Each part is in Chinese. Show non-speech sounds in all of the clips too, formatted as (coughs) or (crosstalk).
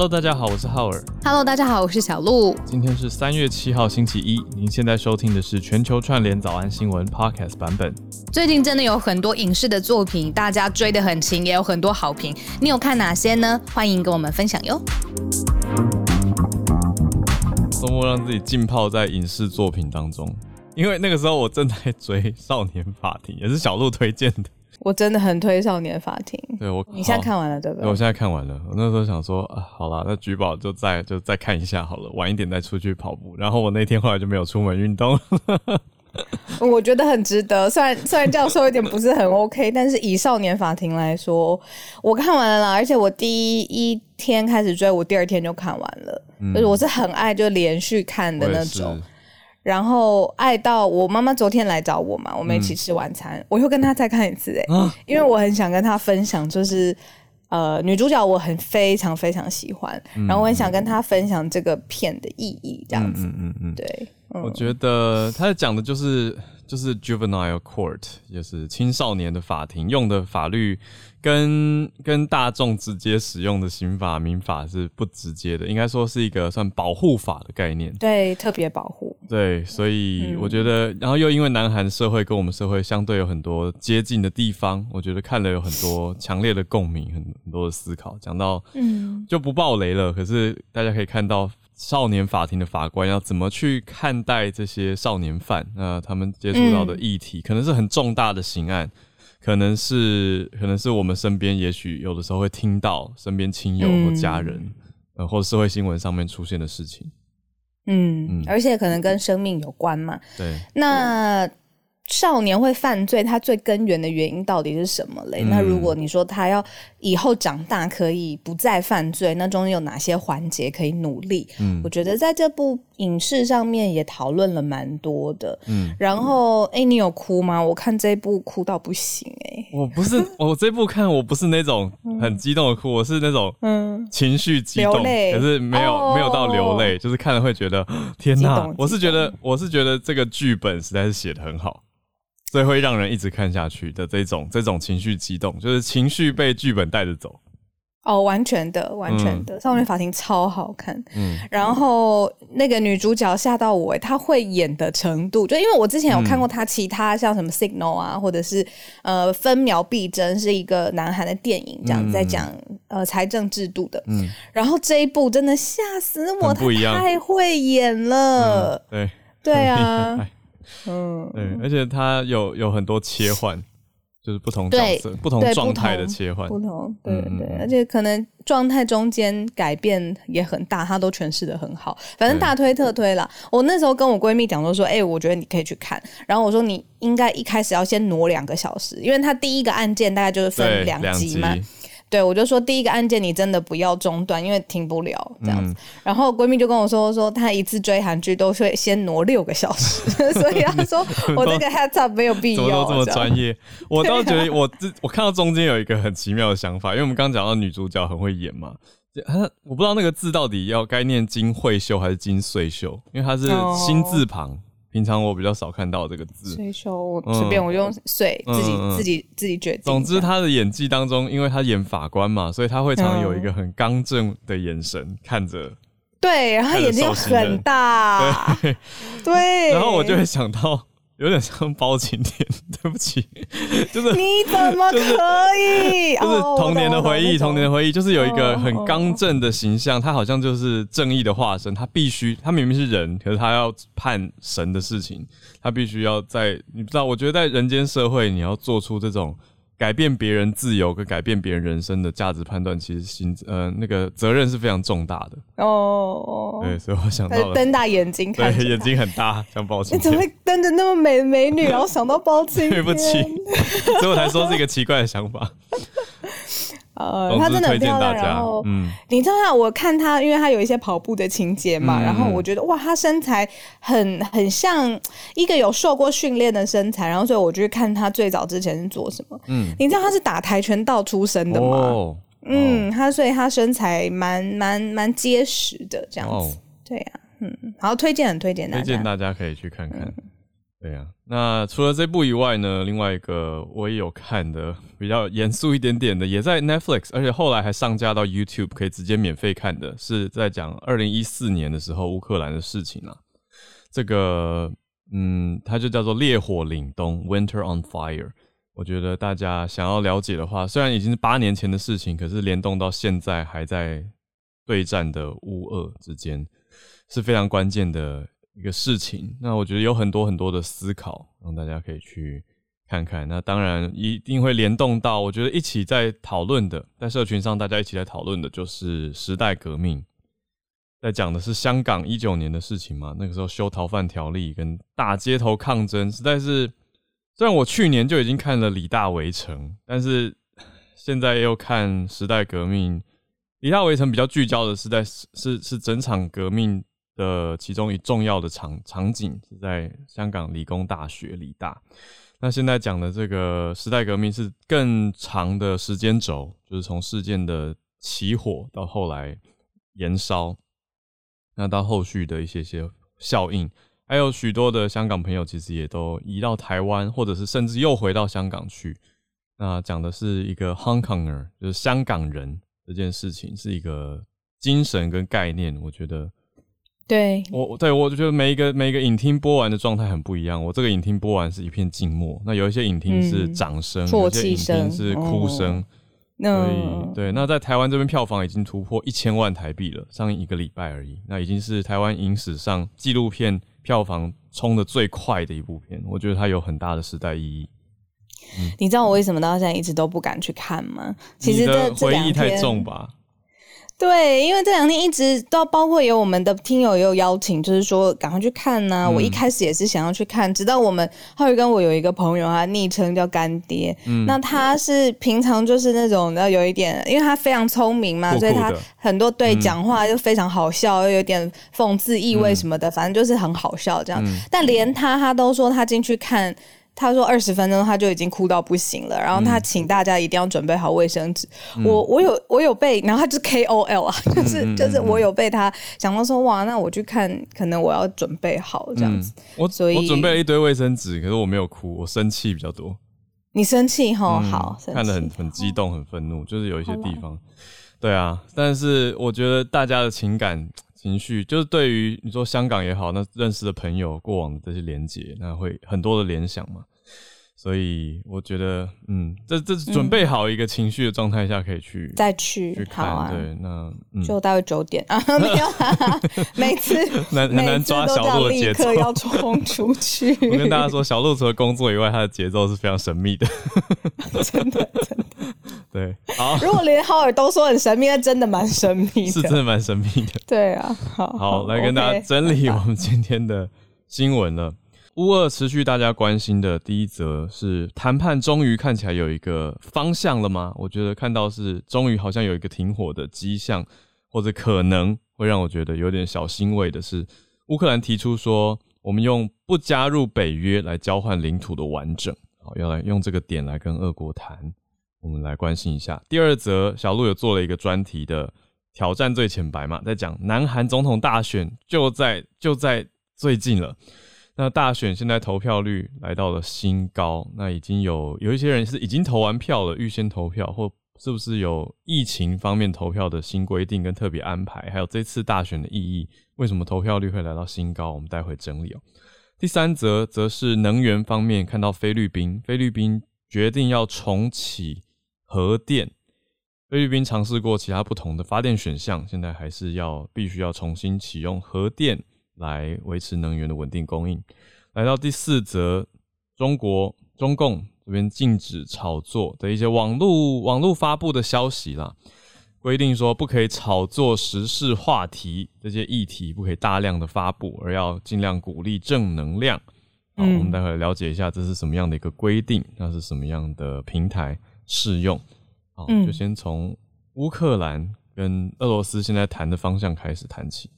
Hello，大家好，我是浩尔。Hello，大家好，我是小鹿。今天是三月七号，星期一。您现在收听的是全球串联早安新闻 Podcast 版本。最近真的有很多影视的作品，大家追得很勤，也有很多好评。你有看哪些呢？欢迎跟我们分享哟。周末让自己浸泡在影视作品当中，因为那个时候我正在追《少年法庭》，也是小鹿推荐的。我真的很推《少年法庭》，对我，你现在看完了对不对？我现在看完了。我那时候想说啊，好啦，那举宝就再就再看一下好了，晚一点再出去跑步。然后我那天后来就没有出门运动。(laughs) 我觉得很值得，虽然虽然这样说有点不是很 OK，(laughs) 但是以《少年法庭》来说，我看完了啦，而且我第一天开始追，我第二天就看完了，嗯、就是我是很爱就连续看的那种。然后爱到我妈妈昨天来找我嘛，我们一起吃晚餐，嗯、我又跟她再看一次哎、欸，啊、因为我很想跟她分享，就是呃女主角我很非常非常喜欢，嗯、然后我很想跟她分享这个片的意义，这样子，嗯嗯嗯，对，我觉得他讲的就是就是 juvenile court，就是青少年的法庭用的法律跟跟大众直接使用的刑法民法是不直接的，应该说是一个算保护法的概念，对，特别保护。对，所以我觉得，然后又因为南韩社会跟我们社会相对有很多接近的地方，我觉得看了有很多 (laughs) 强烈的共鸣，很很多的思考。讲到，嗯，就不爆雷了。可是大家可以看到，少年法庭的法官要怎么去看待这些少年犯，那他们接触到的议题，可能是很重大的刑案，可能是可能是我们身边也许有的时候会听到身边亲友或家人，呃，或者社会新闻上面出现的事情。嗯，而且可能跟生命有关嘛。对，那少年会犯罪，他最根源的原因到底是什么嘞？嗯、那如果你说他要以后长大可以不再犯罪，那中间有哪些环节可以努力？嗯，我觉得在这部影视上面也讨论了蛮多的。嗯，然后哎、欸，你有哭吗？我看这部哭到不行哎、欸。我不是，(laughs) 我这部看我不是那种很激动的哭，我是那种嗯情绪激动，可是没有、哦、没有到流泪，就是看了会觉得天哪！我是觉得我是觉得这个剧本实在是写的很好。所以会让人一直看下去的这种这种情绪激动，就是情绪被剧本带着走。哦，完全的，完全的，嗯《少年法庭》超好看。嗯，然后那个女主角吓到我，她会演的程度，就因为我之前有看过她其他像什么《Signal》啊，或者是呃《分秒必争》是一个南韩的电影，这样、嗯、在讲呃财政制度的。嗯，然后这一部真的吓死我，她太会演了。嗯、对，对啊。(laughs) 嗯，对，而且它有有很多切换，就是不同角色、不同状态的切换，不同，对对而且可能状态中间改变也很大，它都诠释的很好。反正大推特推了，我那时候跟我闺蜜讲说说，哎、欸，我觉得你可以去看。然后我说你应该一开始要先挪两个小时，因为它第一个案件大概就是分两集嘛。对，我就说第一个案件你真的不要中断，因为停不了这样子。嗯、然后闺蜜就跟我说说，她一次追韩剧都会先挪六个小时，(laughs) 所以她说 (laughs) 我这个 heads up 没有必要。怎么都这么专业？(laughs) 我倒觉得我这我看到中间有一个很奇妙的想法，因为我们刚刚讲到女主角很会演嘛，我不知道那个字到底要该念金惠秀还是金穗秀，因为它是心字旁。哦平常我比较少看到这个字，所以说我随便我用水、嗯、自己、嗯、自己自己决定。总之，他的演技当中，因为他演法官嘛，所以他会常有一个很刚正的眼神、嗯、看着。对，然后眼睛很大。(laughs) 对对。然后我就会想到，有点像包青天，(laughs) 对不起，(laughs) 就是你怎么可以？就是童年的回忆，童年的回忆，就是有一个很刚正的形象，他好像就是正义的化身，他必须，他明明是人，可是他要判神的事情，他必须要在，你不知道，我觉得在人间社会，你要做出这种改变别人自由跟改变别人人生的价值判断，其实心呃那个责任是非常重大的哦。对，所以我想到了瞪大眼睛 (laughs) 看，对，眼睛很大，像包青天。你怎么会瞪着那么美的美女，然后想到包青天？(laughs) 对不起，所以我才说是一个奇怪的想法。呃，他真的很漂亮。然后，嗯，你知道她，我看他，因为他有一些跑步的情节嘛，嗯、然后我觉得哇，他身材很很像一个有受过训练的身材，然后所以我就看他最早之前是做什么。嗯，你知道他是打跆拳道出身的吗？哦、嗯，他所以他身材蛮蛮蛮结实的这样子。哦、对呀、啊，嗯，好，推荐很推荐大家，推荐大家可以去看看。嗯对呀，那除了这部以外呢，另外一个我也有看的 (laughs) 比较严肃一点点的，也在 Netflix，而且后来还上架到 YouTube，可以直接免费看的，是在讲二零一四年的时候乌克兰的事情啊。这个，嗯，它就叫做《烈火凛冬》（Winter on Fire）。我觉得大家想要了解的话，虽然已经是八年前的事情，可是联动到现在还在对战的乌俄之间，是非常关键的。一个事情，那我觉得有很多很多的思考，让大家可以去看看。那当然一定会联动到，我觉得一起在讨论的，在社群上大家一起在讨论的，就是时代革命，在讲的是香港一九年的事情嘛。那个时候修逃犯条例跟大街头抗争，实在是虽然我去年就已经看了李大围城，但是 (laughs) 现在又看时代革命。李大围城比较聚焦的是在是是整场革命。的其中一重要的场场景是在香港理工大学理大。那现在讲的这个时代革命是更长的时间轴，就是从事件的起火到后来燃烧，那到后续的一些些效应，还有许多的香港朋友其实也都移到台湾，或者是甚至又回到香港去。那讲的是一个 Hong Konger，就是香港人这件事情，是一个精神跟概念，我觉得。对我对我就觉得每一个每一个影厅播完的状态很不一样。我这个影厅播完是一片静默，那有一些影厅是掌声，有些影厅是哭声。所以对，那在台湾这边票房已经突破一千万台币了，上映一个礼拜而已，那已经是台湾影史上纪录片票房冲的最快的一部片。我觉得它有很大的时代意义。你知道我为什么到现在一直都不敢去看吗？其实这回忆太重吧。对，因为这两天一直都包括有我们的听友也有邀请，就是说赶快去看呢。我一开始也是想要去看，直到我们浩宇跟我有一个朋友，他昵称叫干爹，那他是平常就是那种的有一点，因为他非常聪明嘛，所以他很多对讲话就非常好笑，又有点讽刺意味什么的，反正就是很好笑这样。但连他他都说他进去看。他说二十分钟他就已经哭到不行了，然后他请大家一定要准备好卫生纸。我我有我有被，然后他是 K O L 啊，(laughs) 就是就是我有被他想到说哇，那我去看，可能我要准备好这样子。我所以我准备了一堆卫生纸，可是我没有哭，我生气比较多。你生气哈？好，看得很很激动，很愤怒，就是有一些地方。对啊，但是我觉得大家的情感情绪，就是对于你说香港也好，那认识的朋友过往的这些连接，那会很多的联想嘛。所以我觉得，嗯，这这准备好一个情绪的状态下，可以去再去去看。对，那就大概九点啊，(laughs) 没有，(laughs) 每次难很难抓小鹿的节奏，要冲出 (laughs) 去。我跟大家说，小鹿除了工作以外，他的节奏是非常神秘的，真的真的。对，好。如果连浩尔都说很神秘，那真的蛮神秘的，是真的蛮神秘的。对啊，好，好，来跟大家整理我们今天的新闻了。乌二持续大家关心的第一则是谈判终于看起来有一个方向了吗？我觉得看到是终于好像有一个停火的迹象，或者可能会让我觉得有点小欣慰的是，乌克兰提出说我们用不加入北约来交换领土的完整，好要来用这个点来跟俄国谈，我们来关心一下。第二则小鹿有做了一个专题的挑战最浅白嘛，在讲南韩总统大选就在就在最近了。那大选现在投票率来到了新高，那已经有有一些人是已经投完票了，预先投票，或是不是有疫情方面投票的新规定跟特别安排？还有这次大选的意义，为什么投票率会来到新高？我们待会整理哦。第三则则是能源方面，看到菲律宾，菲律宾决定要重启核电，菲律宾尝试过其他不同的发电选项，现在还是要必须要重新启用核电。来维持能源的稳定供应。来到第四则，中国中共这边禁止炒作的一些网络网络发布的消息啦，规定说不可以炒作时事话题，这些议题不可以大量的发布，而要尽量鼓励正能量。好，我们待会了解一下这是什么样的一个规定，那是什么样的平台适用。好，就先从乌克兰跟俄罗斯现在谈的方向开始谈起。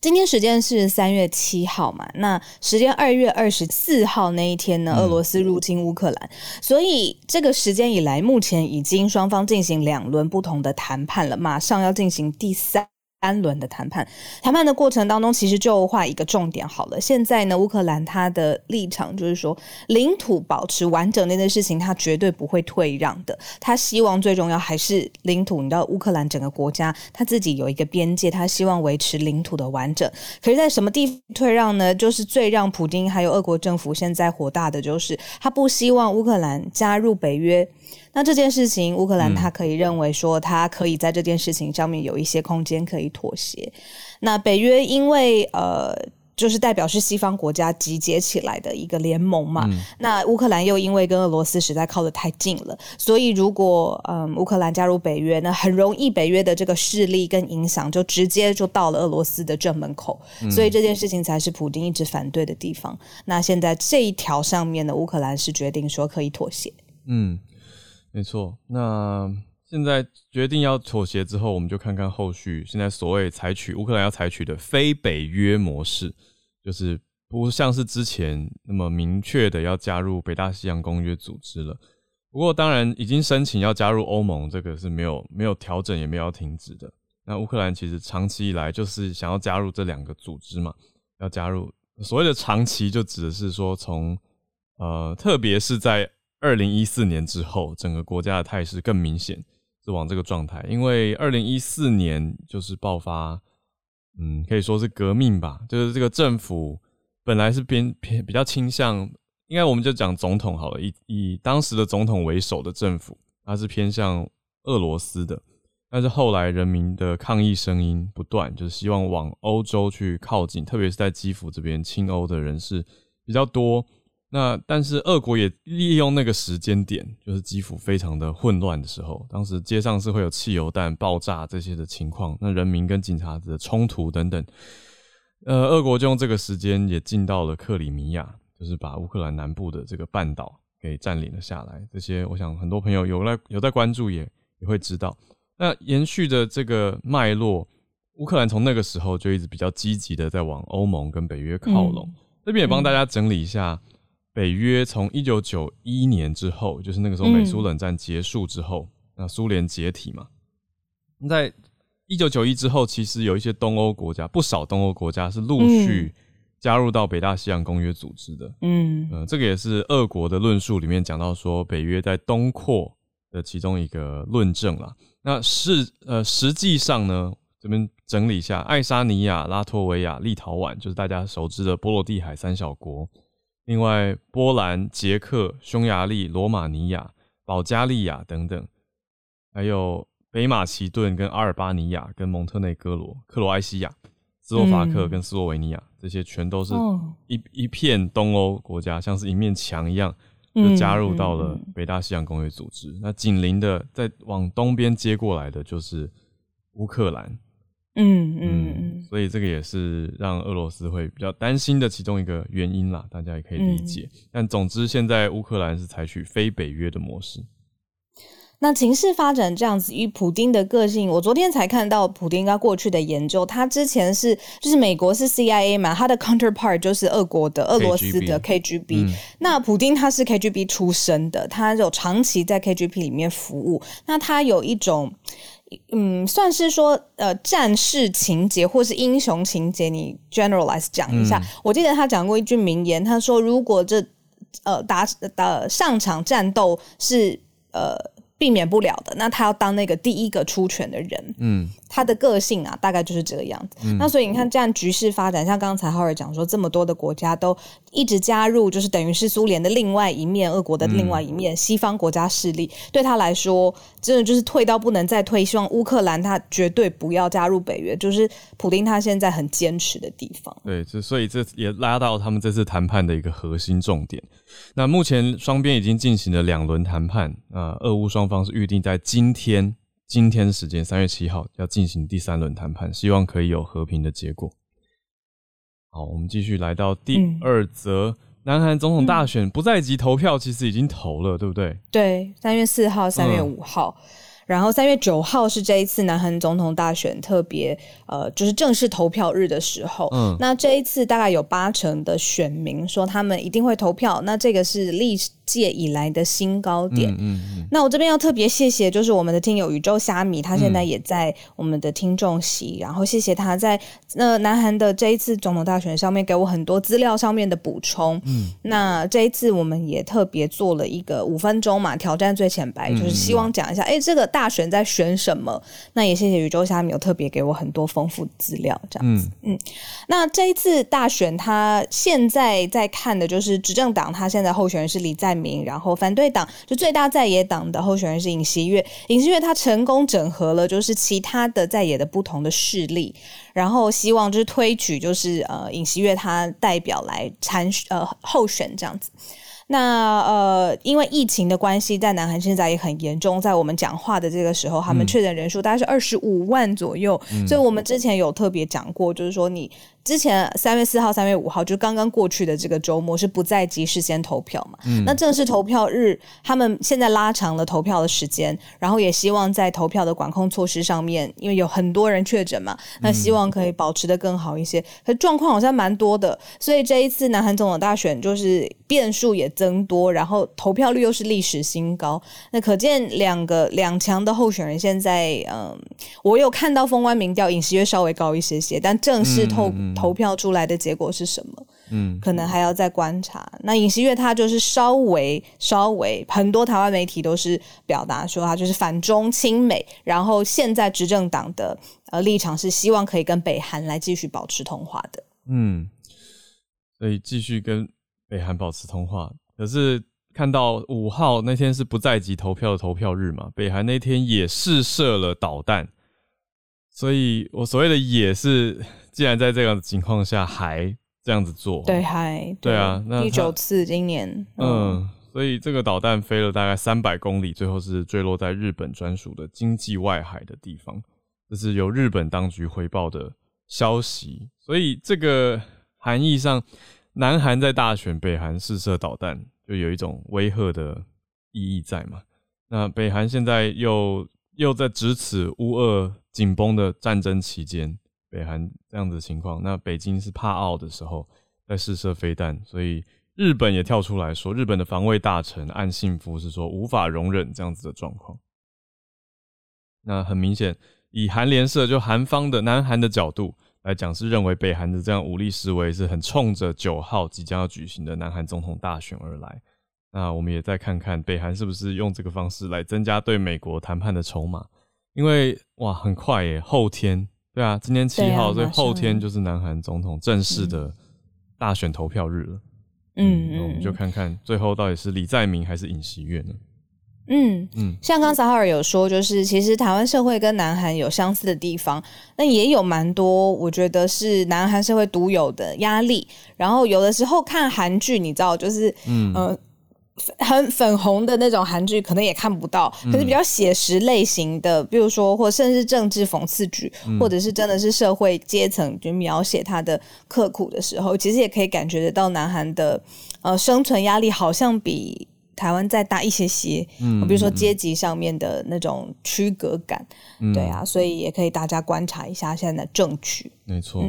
今天时间是三月七号嘛？那时间二月二十四号那一天呢？俄罗斯入侵乌克兰，所以这个时间以来，目前已经双方进行两轮不同的谈判了，马上要进行第三三轮的谈判，谈判的过程当中，其实就画一个重点好了。现在呢，乌克兰他的立场就是说，领土保持完整那件事情，他绝对不会退让的。他希望最重要还是领土。你知道，乌克兰整个国家他自己有一个边界，他希望维持领土的完整。可是，在什么地方退让呢？就是最让普京还有俄国政府现在火大的，就是他不希望乌克兰加入北约。那这件事情，乌克兰他可以认为说，他可以在这件事情上面有一些空间可以妥协。那北约因为呃，就是代表是西方国家集结起来的一个联盟嘛。那乌克兰又因为跟俄罗斯实在靠得太近了，所以如果嗯乌克兰加入北约，那很容易北约的这个势力跟影响就直接就到了俄罗斯的正门口。所以这件事情才是普京一直反对的地方。那现在这一条上面的乌克兰是决定说可以妥协。嗯。没错，那现在决定要妥协之后，我们就看看后续。现在所谓采取乌克兰要采取的非北约模式，就是不像是之前那么明确的要加入北大西洋公约组织了。不过，当然已经申请要加入欧盟，这个是没有没有调整也没有停止的。那乌克兰其实长期以来就是想要加入这两个组织嘛，要加入所谓的长期，就指的是说从呃，特别是在。二零一四年之后，整个国家的态势更明显是往这个状态，因为二零一四年就是爆发，嗯，可以说是革命吧，就是这个政府本来是偏偏比较倾向，应该我们就讲总统好了，以以当时的总统为首的政府，它是偏向俄罗斯的，但是后来人民的抗议声音不断，就是希望往欧洲去靠近，特别是在基辅这边亲欧的人士比较多。那但是俄国也利用那个时间点，就是基辅非常的混乱的时候，当时街上是会有汽油弹爆炸这些的情况，那人民跟警察的冲突等等，呃，俄国就用这个时间也进到了克里米亚，就是把乌克兰南部的这个半岛给占领了下来。这些我想很多朋友有来有在关注，也也会知道。那延续的这个脉络，乌克兰从那个时候就一直比较积极的在往欧盟跟北约靠拢。这边也帮大家整理一下。北约从一九九一年之后，就是那个时候美苏冷战结束之后，那苏联解体嘛，在一九九一之后，其实有一些东欧国家，不少东欧国家是陆续加入到北大西洋公约组织的。嗯，呃，这个也是俄国的论述里面讲到说，北约在东扩的其中一个论证啦。那是呃，实际上呢，这边整理一下，爱沙尼亚、拉脱维亚、立陶宛，就是大家熟知的波罗的海三小国。另外，波兰、捷克、匈牙利、罗马尼亚、保加利亚等等，还有北马其顿、跟阿尔巴尼亚、跟蒙特内哥罗、克罗埃西亚、斯洛伐克跟斯洛维尼亚，这些全都是一一片东欧国家，像是一面墙一样，就加入到了北大西洋公约组织。那紧邻的，在往东边接过来的就是乌克兰。嗯嗯嗯，所以这个也是让俄罗斯会比较担心的其中一个原因啦，大家也可以理解。但总之，现在乌克兰是采取非北约的模式。那情势发展这样子，与普丁的个性，我昨天才看到普丁他过去的研究，他之前是就是美国是 CIA 嘛，他的 counterpart 就是俄国的俄罗斯的 KGB。那普丁他是 KGB 出身的，他有长期在 KGB 里面服务，那他有一种。嗯，算是说呃战士情节或是英雄情节，你 generalize 讲一下。我记得他讲过一句名言，他说：“如果这呃打呃上场战斗是呃。”避免不了的，那他要当那个第一个出拳的人，嗯，他的个性啊，大概就是这个样子。那所以你看，这样局势发展，像刚才浩尔讲说，这么多的国家都一直加入，就是等于是苏联的另外一面，俄国的另外一面，西方国家势力对他来说，真的就是退到不能再退。希望乌克兰他绝对不要加入北约，就是普丁他现在很坚持的地方。对，这所以这也拉到他们这次谈判的一个核心重点。那目前双边已经进行了两轮谈判，啊，俄乌双方是预定在今天今天时间三月七号要进行第三轮谈判，希望可以有和平的结果。好，我们继续来到第二则，南韩总统大选不在即投票，其实已经投了，对不对？对，三月四号、三月五号。然后三月九号是这一次南韩总统大选特别呃，就是正式投票日的时候。嗯，那这一次大概有八成的选民说他们一定会投票。那这个是历届以来的新高点。嗯嗯。那我这边要特别谢谢，就是我们的听友宇宙虾米，他现在也在我们的听众席，然后谢谢他在那南韩的这一次总统大选上面给我很多资料上面的补充。嗯。那这一次我们也特别做了一个五分钟嘛，挑战最浅白，就是希望讲一下，哎，这个大选在选什么？那也谢谢宇宙虾米有特别给我很多丰富资料，这样子。嗯。那这一次大选，他现在在看的就是执政党，他现在候选人是李在明，然后反对党就最大在野党。的候选人是尹锡悦，尹锡悦他成功整合了就是其他的在野的不同的势力，然后希望就是推举就是呃尹锡悦他代表来参呃候选这样子。那呃，因为疫情的关系，在南韩现在也很严重。在我们讲话的这个时候，他们确诊人数大概是二十五万左右。所以，我们之前有特别讲过，就是说你。之前三月四号、三月五号就刚刚过去的这个周末是不在即事先投票嘛？那正式投票日，他们现在拉长了投票的时间，然后也希望在投票的管控措施上面，因为有很多人确诊嘛，那希望可以保持的更好一些。可状况好像蛮多的，所以这一次南韩总统大选就是变数也增多，然后投票率又是历史新高。那可见两个两强的候选人现在，嗯，我有看到封关民调，尹锡悦稍微高一些些，但正式透。投票出来的结果是什么？嗯，可能还要再观察。那尹锡悦他就是稍微稍微，很多台湾媒体都是表达说他就是反中亲美，然后现在执政党的呃立场是希望可以跟北韩来继续保持通话的。嗯，所以继续跟北韩保持通话。可是看到五号那天是不在籍投票的投票日嘛，北韩那天也试射了导弹，所以我所谓的也是。既然在这样的情况下还这样子做，对，还对啊，那第九次今年，嗯，所以这个导弹飞了大概三百公里，最后是坠落在日本专属的经济外海的地方，这是由日本当局回报的消息。所以这个含义上，南韩在大选，北韩试射导弹，就有一种威吓的意义在嘛？那北韩现在又又在值此乌俄紧绷的战争期间。北韩这样子的情况，那北京是怕奥的时候在试射飞弹，所以日本也跳出来说，日本的防卫大臣岸信夫是说无法容忍这样子的状况。那很明显，以韩联社就韩方的南韩的角度来讲，是认为北韩的这样武力示威是很冲着九号即将要举行的南韩总统大选而来。那我们也再看看北韩是不是用这个方式来增加对美国谈判的筹码，因为哇，很快耶，后天。对啊，今天七号，所以后天就是南韩总统正式的大选投票日了。嗯嗯，我们就看看最后到底是李在明还是尹锡悦呢？嗯嗯，像刚才哈尔有说，就是其实台湾社会跟南韩有相似的地方，那也有蛮多，我觉得是南韩社会独有的压力。然后有的时候看韩剧，你知道，就是嗯呃。很粉红的那种韩剧可能也看不到，可是比较写实类型的，比如说或甚至政治讽刺剧，或者是真的是社会阶层就描写他的刻苦的时候，其实也可以感觉得到南韩的呃生存压力好像比台湾再大一些些。嗯，比如说阶级上面的那种区隔感，对啊，所以也可以大家观察一下现在的政局。没错。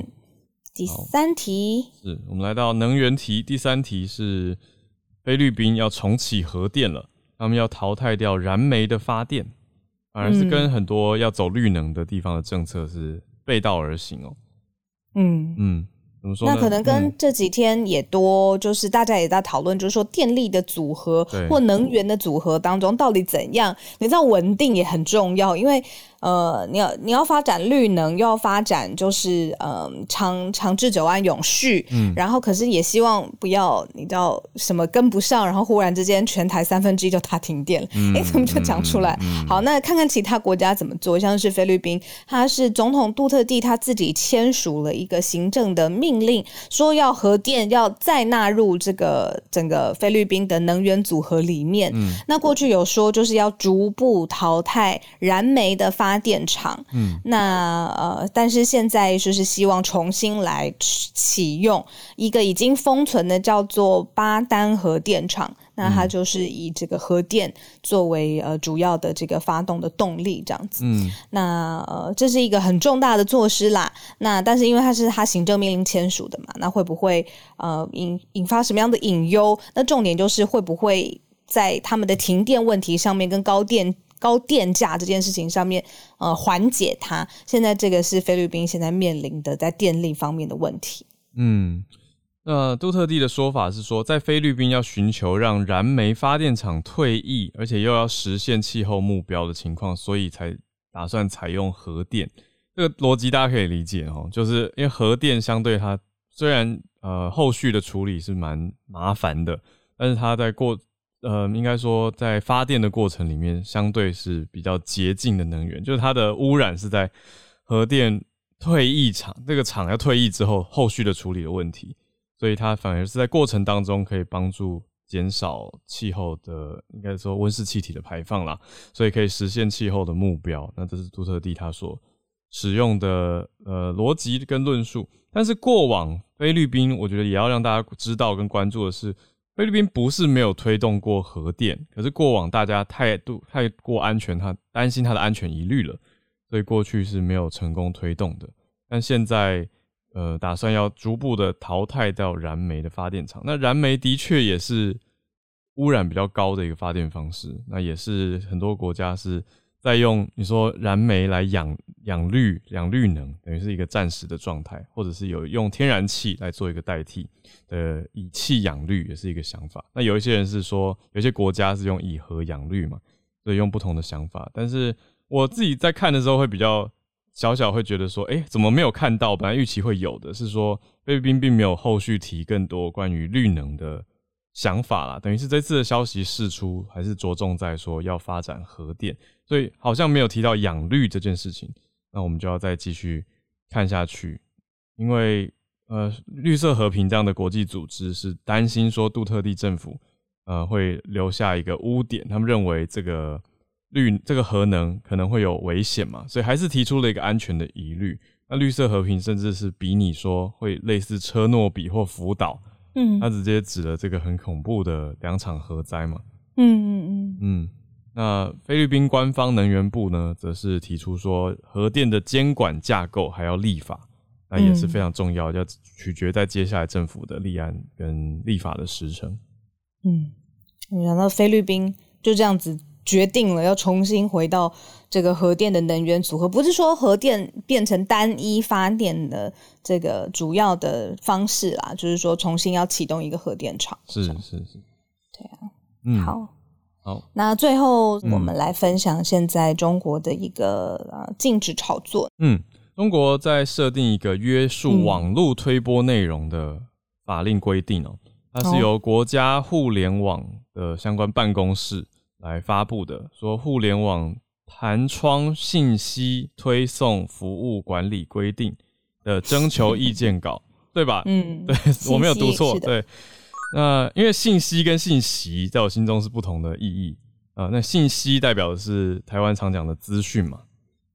第三题是我们来到能源题，第三题是。菲律宾要重启核电了，他们要淘汰掉燃煤的发电，反而是跟很多要走绿能的地方的政策是背道而行哦。嗯嗯，怎么说？那可能跟这几天也多，就是大家也在讨论，就是说电力的组合或能源的组合当中到底怎样？你知道稳定也很重要，因为。呃，你要你要发展绿能，又要发展就是呃长长治久安永续，嗯，然后可是也希望不要你知道什么跟不上，然后忽然之间全台三分之一就大停电了，哎，怎么就讲出来？好，那看看其他国家怎么做，像是菲律宾，他是总统杜特地他自己签署了一个行政的命令，说要核电要再纳入这个整个菲律宾的能源组合里面。嗯，那过去有说就是要逐步淘汰燃煤的发发电厂，嗯，那呃，但是现在就是希望重新来启用一个已经封存的叫做巴丹核电厂，那它就是以这个核电作为呃主要的这个发动的动力，这样子，嗯，那呃这是一个很重大的措施啦，那但是因为它是他行政命令签署的嘛，那会不会呃引引发什么样的隐忧？那重点就是会不会？在他们的停电问题上面跟高电高电价这件事情上面，呃，缓解它。现在这个是菲律宾现在面临的在电力方面的问题。嗯，那杜特地的说法是说，在菲律宾要寻求让燃煤发电厂退役，而且又要实现气候目标的情况，所以才打算采用核电。这个逻辑大家可以理解哦，就是因为核电相对它虽然呃后续的处理是蛮麻烦的，但是它在过呃应该说在发电的过程里面相对是比较洁净的能源，就是它的污染是在核电退役厂这个厂要退役之后后续的处理的问题，所以它反而是在过程当中可以帮助减少气候的应该说温室气体的排放啦，所以可以实现气候的目标。那这是杜特地他所。使用的呃逻辑跟论述，但是过往菲律宾，我觉得也要让大家知道跟关注的是，菲律宾不是没有推动过核电，可是过往大家态度太过安全，他担心它的安全疑虑了，所以过去是没有成功推动的。但现在呃打算要逐步的淘汰掉燃煤的发电厂，那燃煤的确也是污染比较高的一个发电方式，那也是很多国家是。再用你说燃煤来养养绿养绿能，等于是一个暂时的状态，或者是有用天然气来做一个代替的以气养绿，也是一个想法。那有一些人是说，有些国家是用以核养绿嘛，所以用不同的想法。但是我自己在看的时候会比较小小会觉得说，哎，怎么没有看到？本来预期会有的是说，菲律宾并没有后续提更多关于绿能的想法啦，等于是这次的消息释出，还是着重在说要发展核电。所以好像没有提到养绿这件事情，那我们就要再继续看下去，因为呃，绿色和平这样的国际组织是担心说杜特地政府呃会留下一个污点，他们认为这个绿这个核能可能会有危险嘛，所以还是提出了一个安全的疑虑。那绿色和平甚至是比你说会类似车诺比或福岛，嗯，他直接指了这个很恐怖的两场核灾嘛，嗯嗯嗯嗯。那菲律宾官方能源部呢，则是提出说，核电的监管架构还要立法，那也是非常重要，要取决在接下来政府的立案跟立法的时程。嗯，没想到菲律宾就这样子决定了，要重新回到这个核电的能源组合，不是说核电变成单一发电的这个主要的方式啦，就是说重新要启动一个核电厂。是是是，对啊，嗯，好。那最后我们来分享现在中国的一个呃禁止炒作。嗯，中国在设定一个约束网络推播内容的法令规定哦，它是由国家互联网的相关办公室来发布的，说互联网弹窗信息推送服务管理规定的征求意见稿，对吧？嗯，(laughs) 对我没有读错，对。那因为信息跟信息在我心中是不同的意义啊。那信息代表的是台湾常讲的资讯嘛，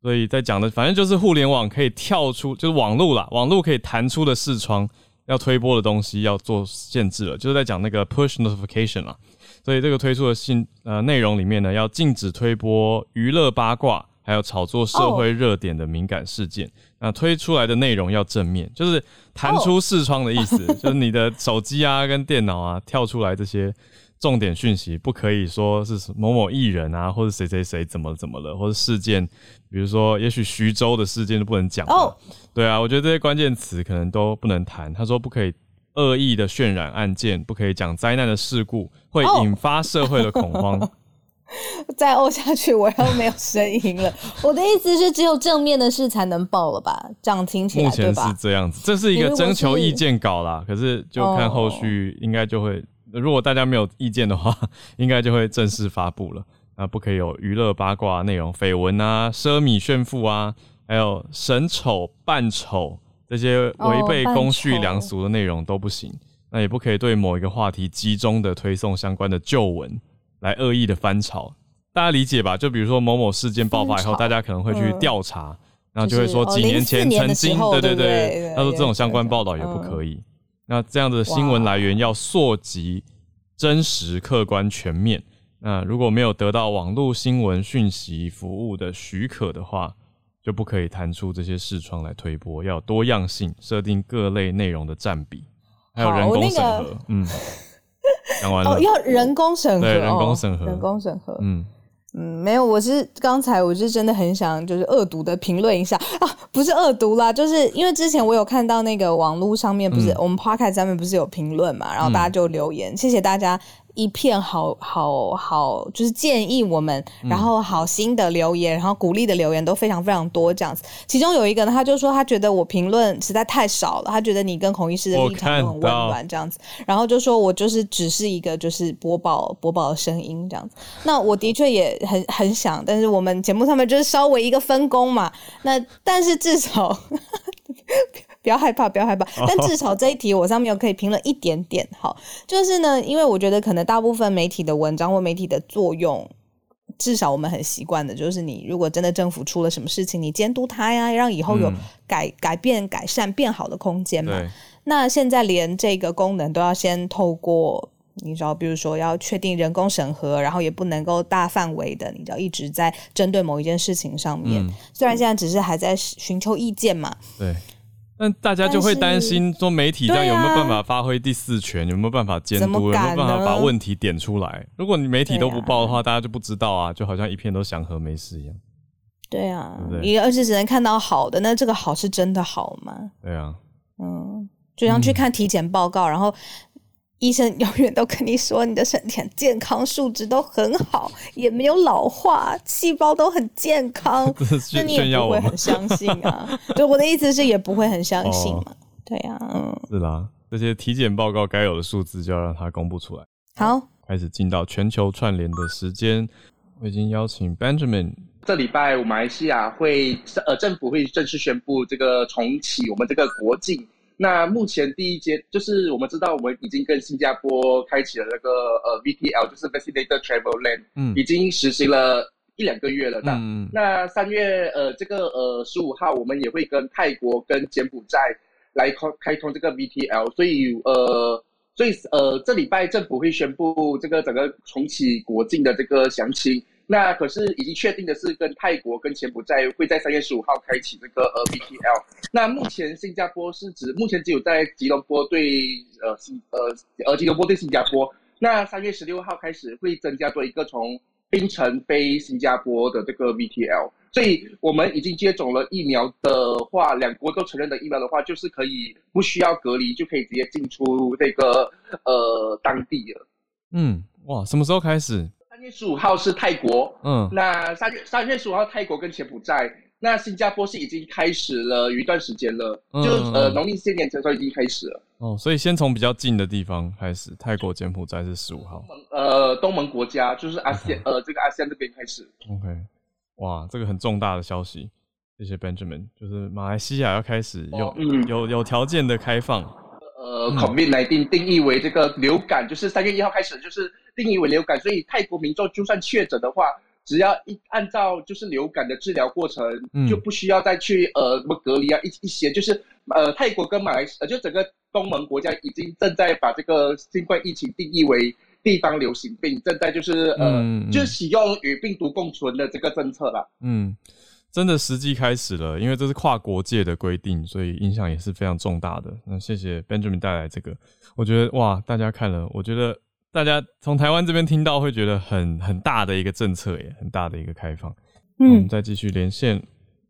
所以在讲的反正就是互联网可以跳出，就是网络啦，网络可以弹出的视窗要推播的东西要做限制了，就是在讲那个 push notification 啦。所以这个推出的信呃内容里面呢，要禁止推播娱乐八卦。还有炒作社会热点的敏感事件，那推出来的内容要正面，就是弹出视窗的意思，(laughs) 就是你的手机啊跟电脑啊跳出来这些重点讯息，不可以说是某某艺人啊，或者谁谁谁怎么怎么了，或者事件，比如说也许徐州的事件都不能讲。哦，对啊，我觉得这些关键词可能都不能谈。他说不可以恶意的渲染案件，不可以讲灾难的事故，会引发社会的恐慌。(laughs) (laughs) 再怄下去，我要没有声音了。(laughs) 我的意思是，只有正面的事才能报了吧？这样听起来，目前是这样子。这是一个征求意见稿啦，可是就看后续，应该就会，如果大家没有意见的话，(laughs) 应该就会正式发布了。那，不可以有娱乐八卦内容、绯闻啊、奢靡炫富啊，还有神丑扮丑这些违背公序良俗的内容都不行。那也不可以对某一个话题集中的推送相关的旧闻。来恶意的翻炒，大家理解吧？就比如说某某事件爆发以后，大家可能会去调查，然后就会说几年前曾经，对对对，他说这种相关报道也不可以。那这样的新闻来源要溯及真实、客观、全面。那如果没有得到网络新闻讯息服务的许可的话，就不可以弹出这些视窗来推播。要多样性，设定各类内容的占比，还有人工审核。嗯。(laughs) (laughs) 讲完了，要人工审核，人工审核，人工审核，嗯。嗯，没有，我是刚才我是真的很想就是恶毒的评论一下啊，不是恶毒啦，就是因为之前我有看到那个网络上面不是我们 podcast 上面不是有评论嘛，然后大家就留言，谢谢大家。一片好好好，就是建议我们，然后好心的留言，然后鼓励的留言都非常非常多这样子。其中有一个呢，他就说他觉得我评论实在太少了，他觉得你跟孔医师的立场都很温暖这样子，然后就说我就是只是一个就是播报播报的声音这样子。那我的确也很很想，但是我们节目上面就是稍微一个分工嘛。那但是至少。不要害怕，不要害怕。但至少这一题我上面有可以评论一点点。好，就是呢，因为我觉得可能大部分媒体的文章或媒体的作用，至少我们很习惯的，就是你如果真的政府出了什么事情，你监督他呀，让以后有改改变、改善、变好的空间嘛。那现在连这个功能都要先透过，你知道，比如说要确定人工审核，然后也不能够大范围的，你知道一直在针对某一件事情上面。虽然现在只是还在寻求意见嘛。对。但大家就会担心，说媒体这样有没有办法发挥第四权？有没有办法监督？有没有办法把问题点出来？如果你媒体都不报的话，大家就不知道啊，就好像一片都祥和没事一样。对啊，你而且只能看到好的，那这个好是真的好吗？对啊，嗯，就像去看体检报告，然后。医生永远都跟你说你的身体健康，素质都很好，(laughs) 也没有老化，细胞都很健康，(laughs) 那你也不会很相信啊？(laughs) 对，我的意思是也不会很相信嘛。对呀，嗯，是啦，这些体检报告该有的数字就要让它公布出来。好，开始进到全球串联的时间，我已经邀请 Benjamin。这礼拜马来西亚会呃政府会正式宣布这个重启我们这个国境。那目前第一阶就是我们知道，我们已经跟新加坡开启了那个呃 VTL，就是 Vaccinated Travel Lane，嗯，已经实行了一两个月了。那那三月呃这个呃十五号，我们也会跟泰国跟柬埔寨来开开通这个 VTL，所以呃所以呃这礼拜政府会宣布这个整个重启国境的这个详情。那可是已经确定的是，跟泰国跟柬埔寨会在三月十五号开启这个呃 BTL。那目前新加坡是指目前只有在吉隆坡对呃新呃呃吉隆坡对新加坡。那三月十六号开始会增加多一个从槟城飞新加坡的这个 BTL。所以我们已经接种了疫苗的话，两国都承认的疫苗的话，就是可以不需要隔离就可以直接进出这个呃当地了。嗯，哇，什么时候开始？十五号是泰国，嗯，那三月三月十五号泰国跟柬埔寨，那新加坡是已经开始了有一段时间了，就呃农历新年前都已经开始了。哦，所以先从比较近的地方开始，泰国、柬埔寨是十五号。呃，东盟国家就是阿西呃这个阿西安这边开始。OK，哇，这个很重大的消息，谢谢 Benjamin，就是马来西亚要开始有有有条件的开放。呃，COVID 来定定义为这个流感，就是三月一号开始就是。定义为流感，所以泰国民众就算确诊的话，只要一按照就是流感的治疗过程，就不需要再去呃什么隔离啊一一些，就是呃泰国跟马来西亚就整个东盟国家已经正在把这个新冠疫情定义为地方流行病，正在就是呃就是使用与病毒共存的这个政策了。嗯，真的实际开始了，因为这是跨国界的规定，所以影响也是非常重大的。那谢谢 Benjamin 带来这个，我觉得哇，大家看了，我觉得。大家从台湾这边听到会觉得很很大的一个政策耶，很大的一个开放。嗯，我们再继续连线，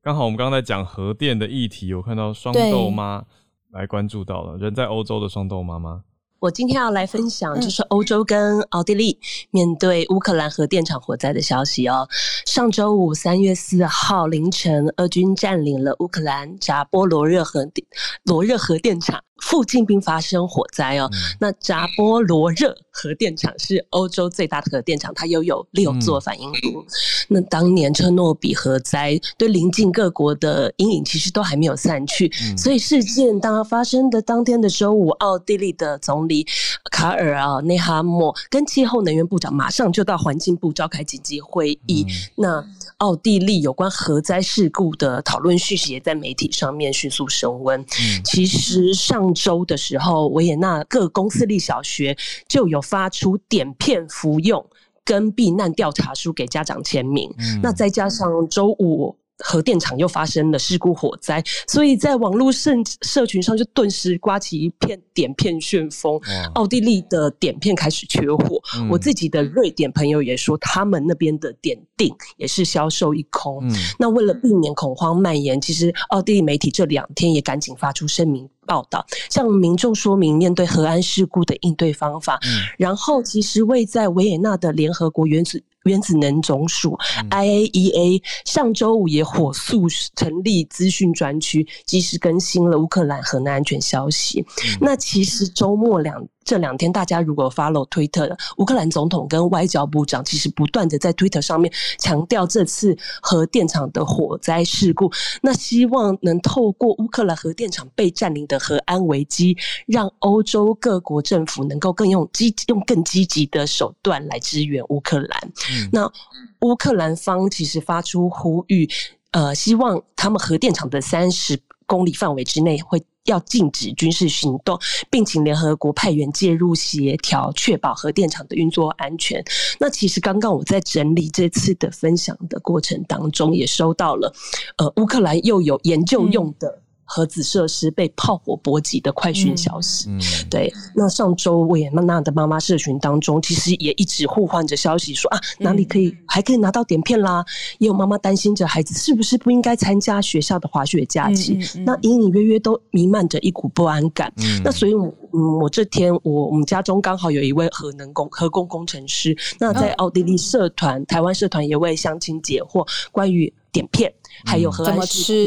刚好我们刚刚在讲核电的议题，我看到双豆妈来关注到了，人在欧洲的双豆妈妈。我今天要来分享，就是欧洲跟奥地利面对乌克兰核电厂火灾的消息哦。上周五三月四号凌晨，俄军占领了乌克兰扎波罗热核电罗热核电厂。附近并发生火灾哦。那扎波罗热核电厂是欧洲最大的核电厂，它拥有六座反应炉。那当年车诺比核灾对邻近各国的阴影其实都还没有散去，所以事件当发生的当天的周五，奥地利的总理卡尔啊内哈默跟气候能源部长马上就到环境部召开紧急会议。那奥地利有关核灾事故的讨论讯息也在媒体上面迅速升温。其实上。周的时候，维也纳各公私立小学就有发出碘片服用跟避难调查书给家长签名。那再加上周五核电厂又发生了事故火灾，所以在网络社社群上就顿时刮起一片碘片旋风。奥地利的碘片开始缺货，我自己的瑞典朋友也说，他们那边的碘锭也是销售一空。那为了避免恐慌蔓延，其实奥地利媒体这两天也赶紧发出声明报道，向民众说明面对核安事故的应对方法。然后，其实位在维也纳的联合国原子。原子能总署 （IAEA） 上周五也火速成立资讯专区，及时更新了乌克兰核能安全消息。那其实周末两。这两天，大家如果 follow 推特的乌克兰总统跟外交部长，其实不断的在推特上面强调这次核电厂的火灾事故。那希望能透过乌克兰核电厂被占领的核安危机，让欧洲各国政府能够更用积用更积极的手段来支援乌克兰。那乌克兰方其实发出呼吁，呃，希望他们核电厂的三十公里范围之内会。要禁止军事行动，并请联合国派员介入协调，确保核电厂的运作安全。那其实刚刚我在整理这次的分享的过程当中，也收到了，呃，乌克兰又有研究用的。核子设施被炮火波及的快讯消息，对。那上周维也纳的妈妈社群当中，其实也一直互换着消息，说啊哪里可以还可以拿到碘片啦。也有妈妈担心着孩子是不是不应该参加学校的滑雪假期，那隐隐约约都弥漫着一股不安感。那所以，嗯，我这天我我们家中刚好有一位核能工核工工程师，那在奥地利社团、台湾社团也为乡亲解惑，关于。碘片，还有核安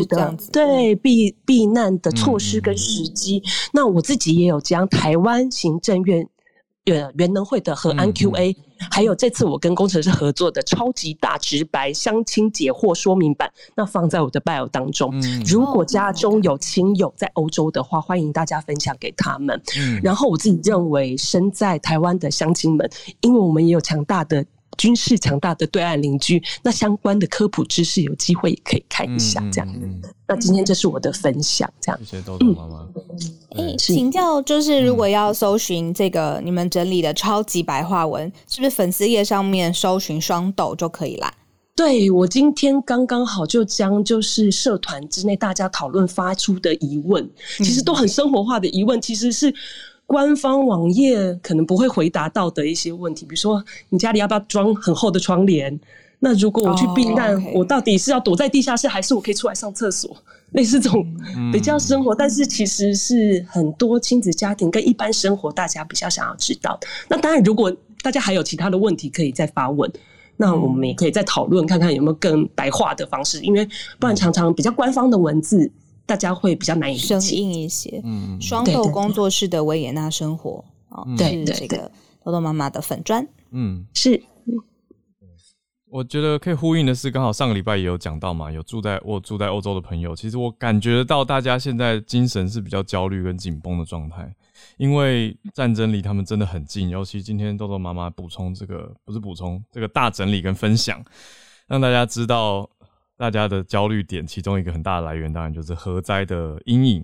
的对避避难的措施跟时机。那我自己也有将台湾行政院呃原能会的核安 Q&A，还有这次我跟工程师合作的超级大直白相亲解惑说明版，那放在我的 bio 当中。如果家中有亲友在欧洲的话，欢迎大家分享给他们。嗯然后我自己认为，身在台湾的乡亲们，因为我们也有强大的。军事强大的对岸邻居，那相关的科普知识有机会也可以看一下，这样。那今天这是我的分享，这样。谢谢豆豆妈妈。哎，请教，就是如果要搜寻这个你们整理的超级白话文，是不是粉丝页上面搜寻双豆就可以啦？对，我今天刚刚好就将就是社团之内大家讨论发出的疑问，其实都很生活化的疑问，其实是。官方网页可能不会回答到的一些问题，比如说你家里要不要装很厚的窗帘？那如果我去避难，我到底是要躲在地下室，还是我可以出来上厕所？类似这种比较生活，但是其实是很多亲子家庭跟一般生活大家比较想要知道。那当然，如果大家还有其他的问题可以再发问，那我们也可以再讨论看看有没有更白话的方式，因为不然常常比较官方的文字。大家会比较难以生硬一些。嗯，双豆工作室的维也纳生活啊，是这个豆豆妈妈的粉砖。嗯，是。我觉得可以呼应的是，刚好上个礼拜也有讲到嘛，有住在我住在欧洲的朋友，其实我感觉到大家现在精神是比较焦虑跟紧绷的状态，因为战争离他们真的很近。尤其今天豆豆妈妈补充这个，不是补充这个大整理跟分享，让大家知道。大家的焦虑点，其中一个很大的来源，当然就是核灾的阴影，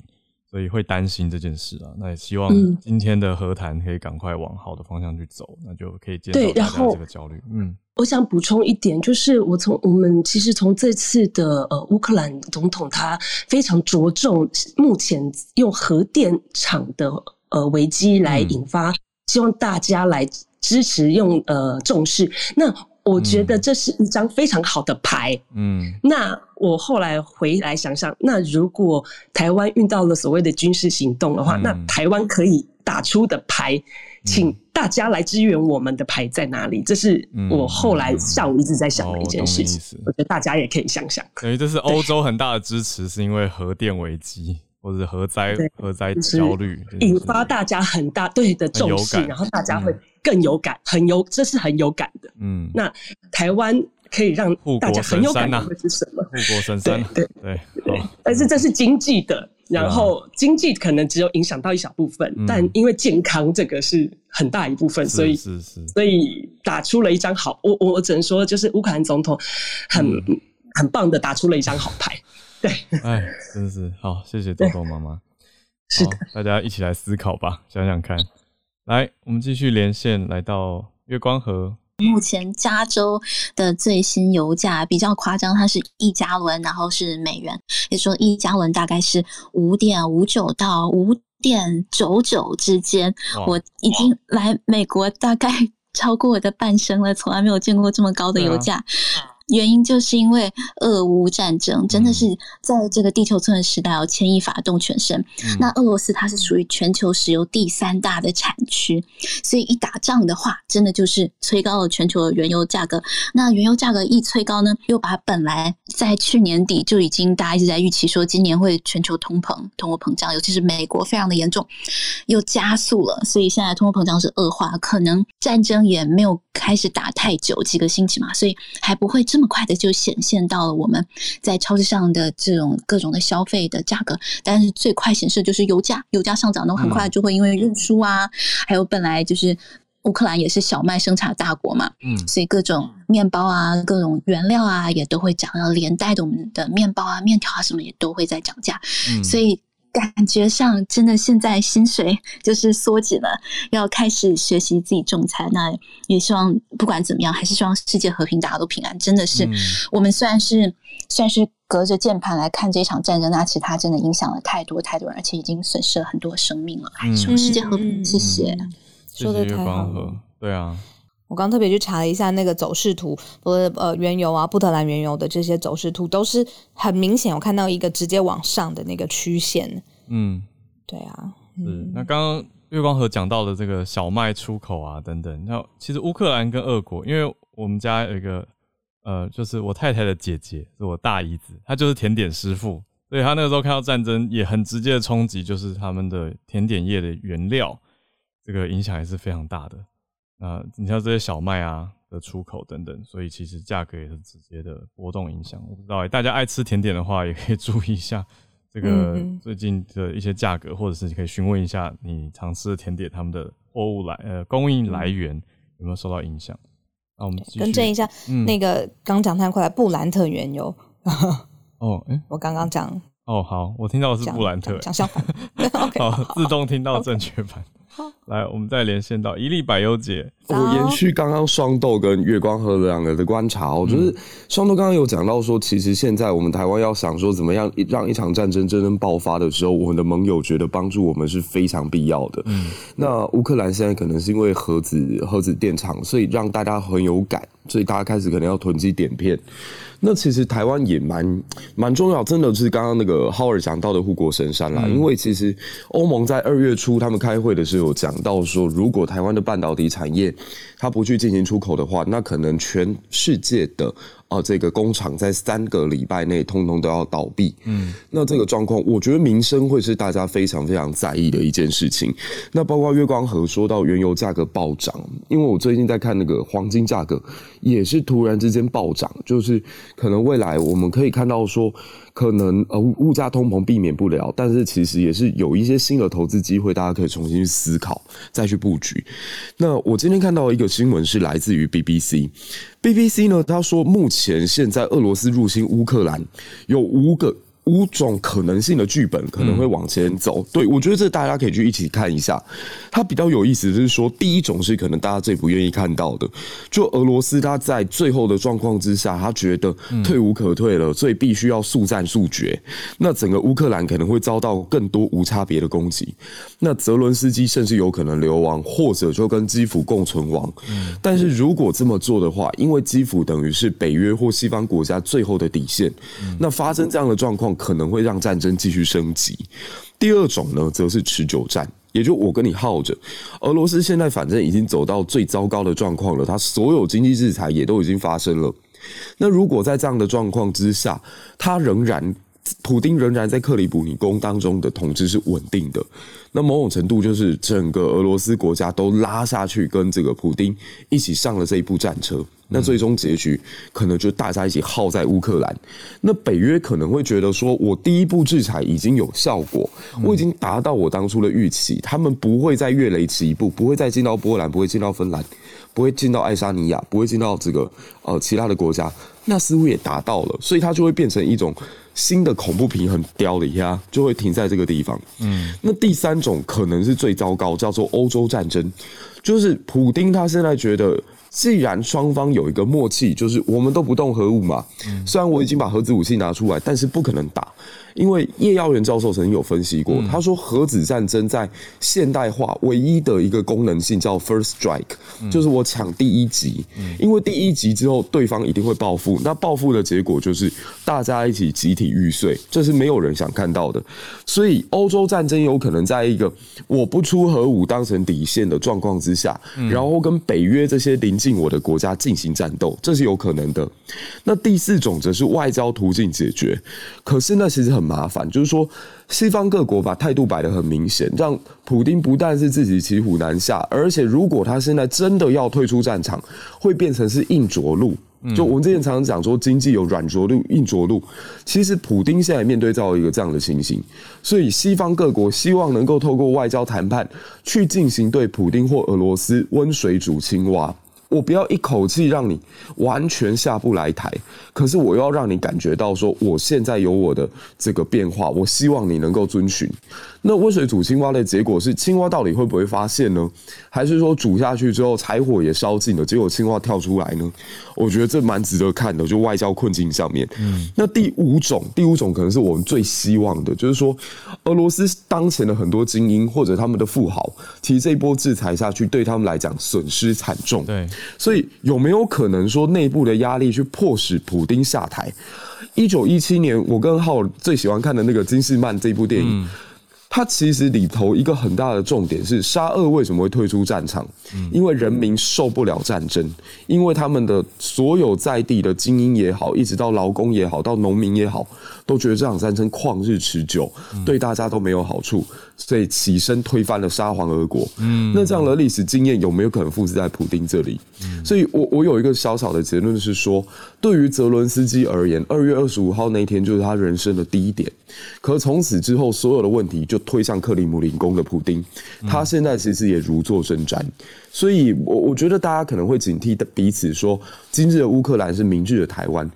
所以会担心这件事啊。那也希望今天的和谈可以赶快往好的方向去走，那就可以减少大家这个焦虑。嗯，我想补充一点，就是我从我们其实从这次的呃乌克兰总统他非常着重目前用核电厂的呃危机来引发，希望大家来支持用呃重视那。我觉得这是一张非常好的牌。嗯，那我后来回来想想，那如果台湾遇到了所谓的军事行动的话，那台湾可以打出的牌，请大家来支援我们的牌在哪里？这是我后来下午一直在想的一件事情。我觉得大家也可以想想。等于这是欧洲很大的支持，是因为核电危机或者核灾核灾焦虑，引发大家很大对的重视，然后大家会。更有感，很有，这是很有感的。嗯，那台湾可以让大家很有感的是什么？护国神山。对对对。但是这是经济的，然后经济可能只有影响到一小部分，但因为健康这个是很大一部分，所以是是，所以打出了一张好。我我我只能说，就是乌克兰总统很很棒的打出了一张好牌。对，哎，真是好，谢谢豆豆妈妈。(laughs) 是的，大家一起来思考吧，想想看。来，我们继续连线，来到月光河目前加州的最新油价比较夸张，它是一加仑，然后是美元，也说一加仑大概是五点五九到五点九九之间。我已经来美国大概超过我的半生了，从来没有见过这么高的油价。原因就是因为俄乌战争真的是在这个地球村的时代哦，牵一发动全身。那俄罗斯它是属于全球石油第三大的产区，所以一打仗的话，真的就是催高了全球的原油价格。那原油价格一催高呢，又把本来在去年底就已经大家一直在预期说今年会全球通膨、通货膨胀，尤其是美国非常的严重，又加速了。所以现在通货膨胀是恶化，可能战争也没有开始打太久，几个星期嘛，所以还不会。这么快的就显现到了我们在超市上的这种各种的消费的价格，但是最快显示就是油价，油价上涨的，很快就会因为运输啊，还有本来就是乌克兰也是小麦生产大国嘛，嗯，所以各种面包啊、各种原料啊也都会涨，然后连带的我们的面包啊、面条啊什么也都会在涨价，所以。感觉上真的现在薪水就是缩紧了，要开始学习自己种菜。那也希望不管怎么样，还是希望世界和平，大家都平安。真的是我们虽然是虽然是隔着键盘来看这场战争，那其实它真的影响了太多太多人，而且已经损失了很多生命了。希望世界和平，谢谢。说的太好了，对啊。我刚特别去查了一下那个走势图，呃呃，原油啊，布特兰原油的这些走势图都是很明显，我看到一个直接往上的那个曲线。嗯，对啊。嗯那刚刚月光河讲到的这个小麦出口啊等等，那其实乌克兰跟俄国，因为我们家有一个呃，就是我太太的姐姐是我大姨子，她就是甜点师傅，所以她那个时候看到战争也很直接的冲击，就是他们的甜点业的原料，这个影响也是非常大的。啊，你像这些小麦啊的出口等等，所以其实价格也是直接的波动影响。我不知道大家爱吃甜点的话，也可以 (laughs) 注意一下这个最近的一些价格，或者是你可以询问一下你常吃的甜点他们的货物来呃供应来源有没有受到影响。那我们更正一下，那个刚讲太快，布兰特原油。哦，哎，我刚刚讲哦，好，我听到的是布兰特，讲相反。(laughs) (laughs) 好，自动听到正确版。来，我们再连线到一粒百优姐。我延续刚刚双豆跟月光河两个的观察，我觉得双豆刚刚有讲到说，其实现在我们台湾要想说怎么样让一场战争真正爆发的时候，我们的盟友觉得帮助我们是非常必要的。嗯，那乌克兰现在可能是因为核子核子电厂，所以让大家很有感，所以大家开始可能要囤积碘片。那其实台湾也蛮蛮重要，真的是刚刚那个浩尔讲到的护国神山啦。因为其实欧盟在二月初他们开会的时候有讲到说，如果台湾的半导体产业它不去进行出口的话，那可能全世界的。啊，这个工厂在三个礼拜内通通都要倒闭。嗯，那这个状况，我觉得民生会是大家非常非常在意的一件事情。那包括月光河说到原油价格暴涨，因为我最近在看那个黄金价格也是突然之间暴涨，就是可能未来我们可以看到说。可能呃物价通膨避免不了，但是其实也是有一些新的投资机会，大家可以重新去思考，再去布局。那我今天看到一个新闻是来自于 BBC，BBC 呢，他说目前现在俄罗斯入侵乌克兰有五个。五种可能性的剧本可能会往前走，对我觉得这大家可以去一起看一下。它比较有意思就是说，第一种是可能大家最不愿意看到的，就俄罗斯他在最后的状况之下，他觉得退无可退了，所以必须要速战速决。那整个乌克兰可能会遭到更多无差别的攻击，那泽伦斯基甚至有可能流亡，或者就跟基辅共存亡。但是如果这么做的话，因为基辅等于是北约或西方国家最后的底线，那发生这样的状况。可能会让战争继续升级。第二种呢，则是持久战，也就我跟你耗着。俄罗斯现在反正已经走到最糟糕的状况了，它所有经济制裁也都已经发生了。那如果在这样的状况之下，它仍然，普丁仍然在克里姆林宫当中的统治是稳定的。那某种程度就是整个俄罗斯国家都拉下去，跟这个普丁一起上了这一部战车。那最终结局可能就大家一起耗在乌克兰。那北约可能会觉得说，我第一步制裁已经有效果，我已经达到我当初的预期，他们不会再越雷池一步，不会再进到波兰，不会进到芬兰，不会进到爱沙尼亚，不会进到这个呃其他的国家。那似乎也达到了，所以它就会变成一种新的恐怖平衡掉了一下，就会停在这个地方。嗯，那第三种可能是最糟糕，叫做欧洲战争，就是普丁他现在觉得。既然双方有一个默契，就是我们都不动核武嘛，虽然我已经把核子武器拿出来，但是不可能打。因为叶耀元教授曾经有分析过，他说核子战争在现代化唯一的一个功能性叫 first strike，就是我抢第一击。因为第一击之后，对方一定会报复，那报复的结果就是大家一起集体玉碎，这是没有人想看到的。所以欧洲战争有可能在一个我不出核武当成底线的状况之下，然后跟北约这些临近我的国家进行战斗，这是有可能的。那第四种则是外交途径解决，可是那其实很。麻烦就是说，西方各国把态度摆得很明显，让普丁不但是自己骑虎难下，而且如果他现在真的要退出战场，会变成是硬着陆。就我们之前常常讲说，经济有软着陆、硬着陆，其实普丁现在面对到一个这样的情形，所以西方各国希望能够透过外交谈判去进行对普丁或俄罗斯温水煮青蛙。我不要一口气让你完全下不来台，可是我要让你感觉到说，我现在有我的这个变化，我希望你能够遵循。那温水煮青蛙的结果是，青蛙到底会不会发现呢？还是说煮下去之后柴火也烧尽了，结果青蛙跳出来呢？我觉得这蛮值得看的，就外交困境上面。嗯，那第五种，第五种可能是我们最希望的，就是说俄罗斯当前的很多精英或者他们的富豪，其实这一波制裁下去对他们来讲损失惨重。对，所以有没有可能说内部的压力去迫使普丁下台？一九一七年，我跟浩最喜欢看的那个金士曼这部电影。它其实里头一个很大的重点是沙俄为什么会退出战场？因为人民受不了战争，因为他们的所有在地的精英也好，一直到劳工也好，到农民也好，都觉得这场战争旷日持久，对大家都没有好处，所以起身推翻了沙皇俄国。嗯，那这样的历史经验有没有可能复制在普丁这里？所以我我有一个小小的结论是说，对于泽伦斯基而言，二月二十五号那一天就是他人生的第一点。可从此之后，所有的问题就推向克里姆林宫的普丁，他现在其实也如坐针毡。所以，我我觉得大家可能会警惕的彼此说，今日的乌克兰是明日的台湾。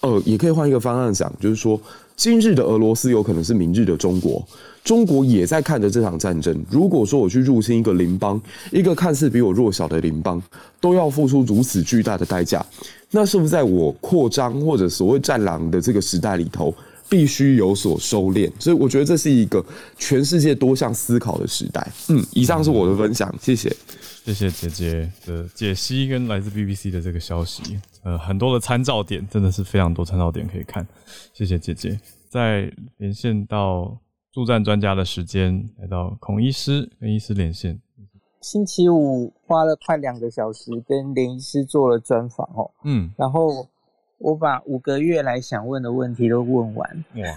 呃，也可以换一个方案想，就是说，今日的俄罗斯有可能是明日的中国。中国也在看着这场战争。如果说我去入侵一个邻邦，一个看似比我弱小的邻邦，都要付出如此巨大的代价，那是不是在我扩张或者所谓战狼的这个时代里头？必须有所收敛，所以我觉得这是一个全世界多项思考的时代。嗯，以上是我的分享，谢谢，谢谢姐姐的解析跟来自 BBC 的这个消息，呃，很多的参照点，真的是非常多参照点可以看。谢谢姐姐，在连线到助战专家的时间，来到孔医师跟医师连线。星期五花了快两个小时跟林医师做了专访哦，嗯，然后。我把五个月来想问的问题都问完，哇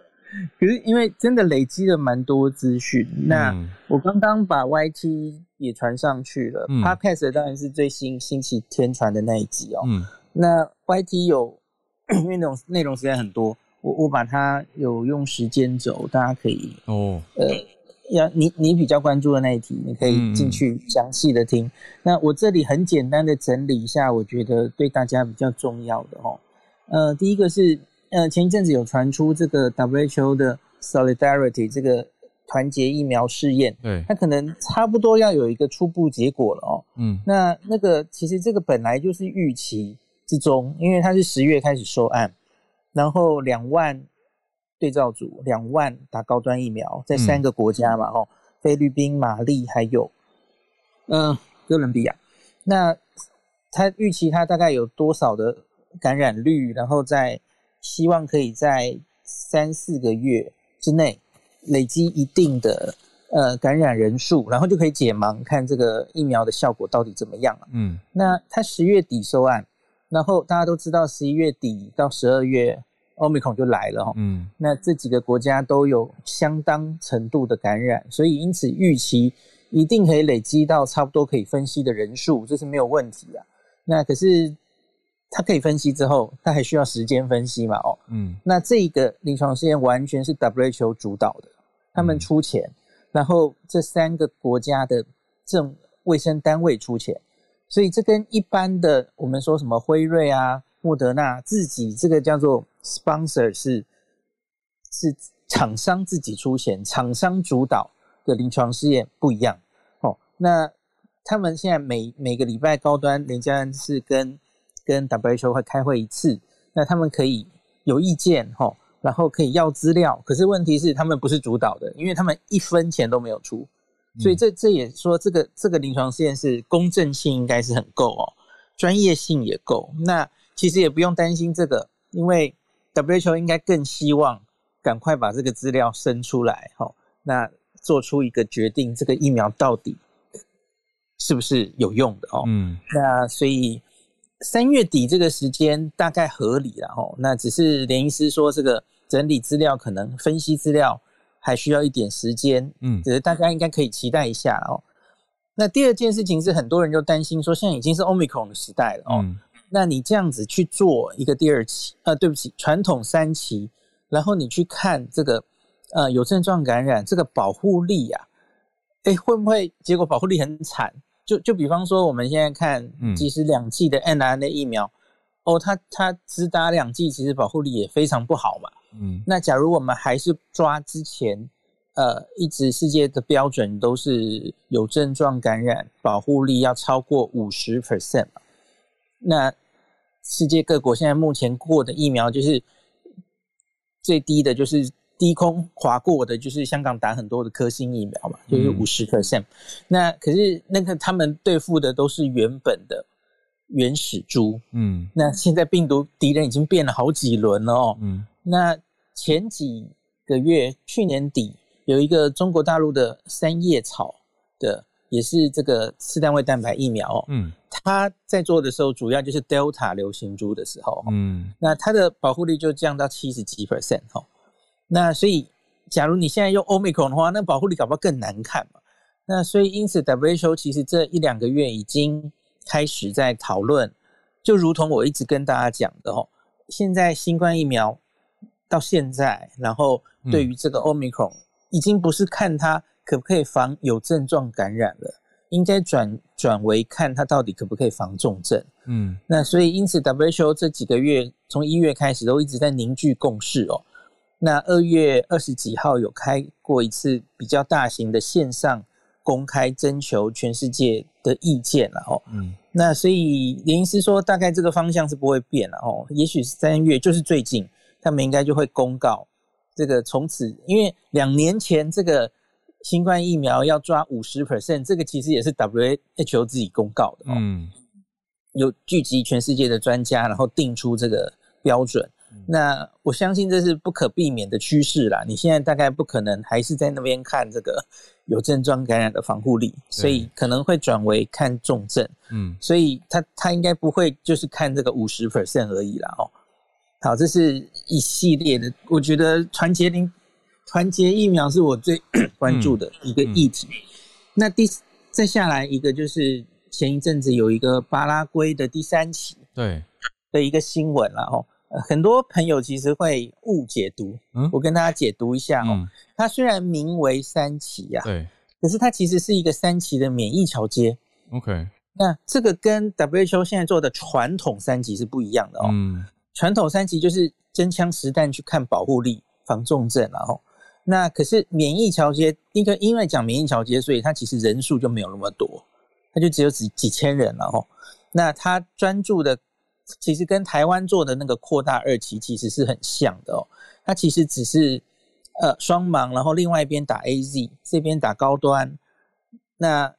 (laughs) 可是因为真的累积了蛮多资讯，那我刚刚把 YT 也传上去了，Podcast 当然是最新星期天传的那一集哦。那 YT 有因为那种内容实在很多，我我把它有用时间轴，大家可以哦，呃。要你你比较关注的那一题，你可以进去详细的听。那我这里很简单的整理一下，我觉得对大家比较重要的哦。呃，第一个是呃前一阵子有传出这个 WHO 的 Solidarity 这个团结疫苗试验，对，它可能差不多要有一个初步结果了哦。嗯，那那个其实这个本来就是预期之中，因为它是十月开始收案，然后两万。对照组两万打高端疫苗，在三个国家嘛，哦，菲律宾、马利还有，嗯，哥伦比亚。那他预期他大概有多少的感染率？然后在希望可以在三四个月之内累积一定的呃感染人数，然后就可以解盲，看这个疫苗的效果到底怎么样了。嗯，那他十月底收案，然后大家都知道十一月底到十二月。欧米孔就来了哈，嗯，那这几个国家都有相当程度的感染，所以因此预期一定可以累积到差不多可以分析的人数，这是没有问题啊。那可是它可以分析之后，它还需要时间分析嘛？哦，嗯，那这个临床试验完全是 WHO 主导的，他们出钱，然后这三个国家的政卫生单位出钱，所以这跟一般的我们说什么辉瑞啊。莫德纳自己这个叫做 sponsor 是是厂商自己出钱，厂商主导的临床试验不一样哦。那他们现在每每个礼拜高端人家是跟跟 WHO 会开会一次，那他们可以有意见哈，然后可以要资料，可是问题是他们不是主导的，因为他们一分钱都没有出，所以这这也说这个这个临床试验是公正性应该是很够哦，专业性也够，那其实也不用担心这个，因为 WHO 应该更希望赶快把这个资料生出来哈，那做出一个决定，这个疫苗到底。是不是有用的哦？嗯，那所以三月底这个时间大概合理了哦。那只是连医师说，这个整理资料可能分析资料还需要一点时间。嗯，只是大家应该可以期待一下哦。那第二件事情是，很多人就担心说，现在已经是 Omicron 的时代了哦。那你这样子去做一个第二期，呃，对不起，传统三期，然后你去看这个呃有症状感染这个保护力呀，哎，会不会结果保护力很惨？就就比方说，我们现在看，其实两剂的 n r n a 疫苗，哦，它它只打两剂，其实保护力也非常不好嘛。嗯，那假如我们还是抓之前，呃，一直世界的标准都是有症状感染，保护力要超过五十 percent 嘛。那世界各国现在目前过的疫苗，就是最低的，就是。低空划过的，就是香港打很多的科兴疫苗嘛，就是五十 percent。那可是那个他们对付的都是原本的原始猪，嗯，那现在病毒敌人已经变了好几轮了哦，嗯，那前几个月，去年底有一个中国大陆的三叶草的，也是这个次单位蛋白疫苗，嗯，他在做的时候，主要就是 Delta 流行株的时候，嗯，那它的保护率就降到七十几 percent 哈。那所以，假如你现在用 Omicron 的话，那保护力搞不好更难看嘛。那所以，因此 WHO 其实这一两个月已经开始在讨论，就如同我一直跟大家讲的哦，现在新冠疫苗到现在，然后对于这个 Omicron 已经不是看它可不可以防有症状感染了，应该转转为看它到底可不可以防重症。嗯，那所以因此 WHO 这几个月从一月开始都一直在凝聚共识哦。那二月二十几号有开过一次比较大型的线上公开征求全世界的意见了哦。嗯，那所以林医师说，大概这个方向是不会变了哦。也许三月就是最近，他们应该就会公告这个从此，因为两年前这个新冠疫苗要抓五十 percent，这个其实也是 WHO 自己公告的哦。嗯，有聚集全世界的专家，然后定出这个标准。那我相信这是不可避免的趋势啦。你现在大概不可能还是在那边看这个 (laughs) 有症状感染的防护力，所以可能会转为看重症。嗯，所以他他应该不会就是看这个五十 percent 而已啦。哦，好，这是一系列的。我觉得团结零团结疫苗是我最 (coughs) 关注的一个议题。那第再下来一个就是前一阵子有一个巴拉圭的第三期对的一个新闻了哦。很多朋友其实会误解读，嗯，我跟大家解读一下哦。它虽然名为三期呀，对，可是它其实是一个三期的免疫桥接。OK，那这个跟 WHO 现在做的传统三级是不一样的哦。嗯，传统三级就是真枪实弹去看保护力、防重症，然后那可是免疫桥接，因为因为讲免疫桥接，所以它其实人数就没有那么多，它就只有几几千人了哦。那它专注的。其实跟台湾做的那个扩大二期其实是很像的哦，它其实只是呃双盲，然后另外一边打 A Z，这边打高端。那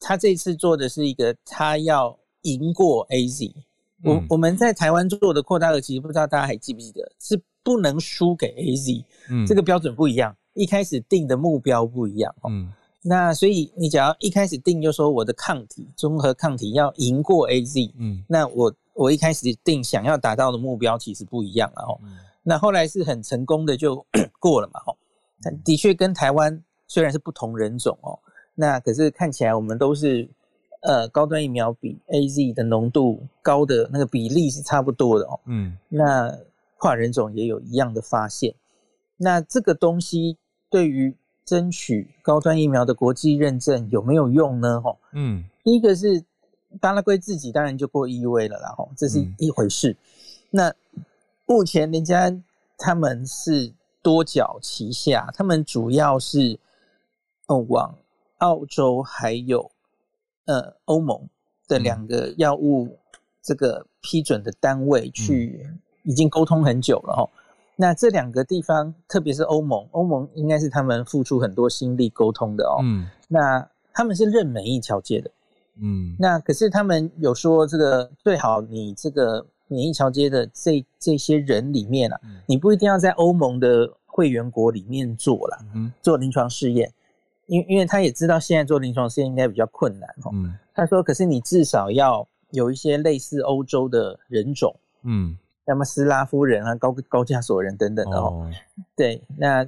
他这次做的是一个，他要赢过 A Z。我我们在台湾做的扩大二期，不知道大家还记不记得，是不能输给 A Z。嗯，这个标准不一样，一开始定的目标不一样。嗯，那所以你只要一开始定就说我的抗体综合抗体要赢过 A Z。嗯，那我。我一开始定想要达到的目标其实不一样了哦，那后来是很成功的就 (coughs) 过了嘛哦，的确跟台湾虽然是不同人种哦，那可是看起来我们都是呃高端疫苗比 A Z 的浓度高的那个比例是差不多的哦，嗯，那跨人种也有一样的发现，那这个东西对于争取高端疫苗的国际认证有没有用呢？哈，嗯，第一个是。巴拉圭自己当然就过 EUA 了，然后这是一回事。那目前人家他们是多角旗下，他们主要是哦往澳洲还有呃欧盟的两个药物这个批准的单位去已经沟通很久了哈。那这两个地方，特别是欧盟，欧盟应该是他们付出很多心力沟通的哦。嗯，那他们是认免疫桥接的。嗯，那可是他们有说，这个最好你这个免疫桥接的这这些人里面啊，你不一定要在欧盟的会员国里面做了，嗯，做临床试验，因因为他也知道现在做临床试验应该比较困难哦。嗯，他说，可是你至少要有一些类似欧洲的人种，嗯。那么斯拉夫人啊，高高加索人等等的哦，对，那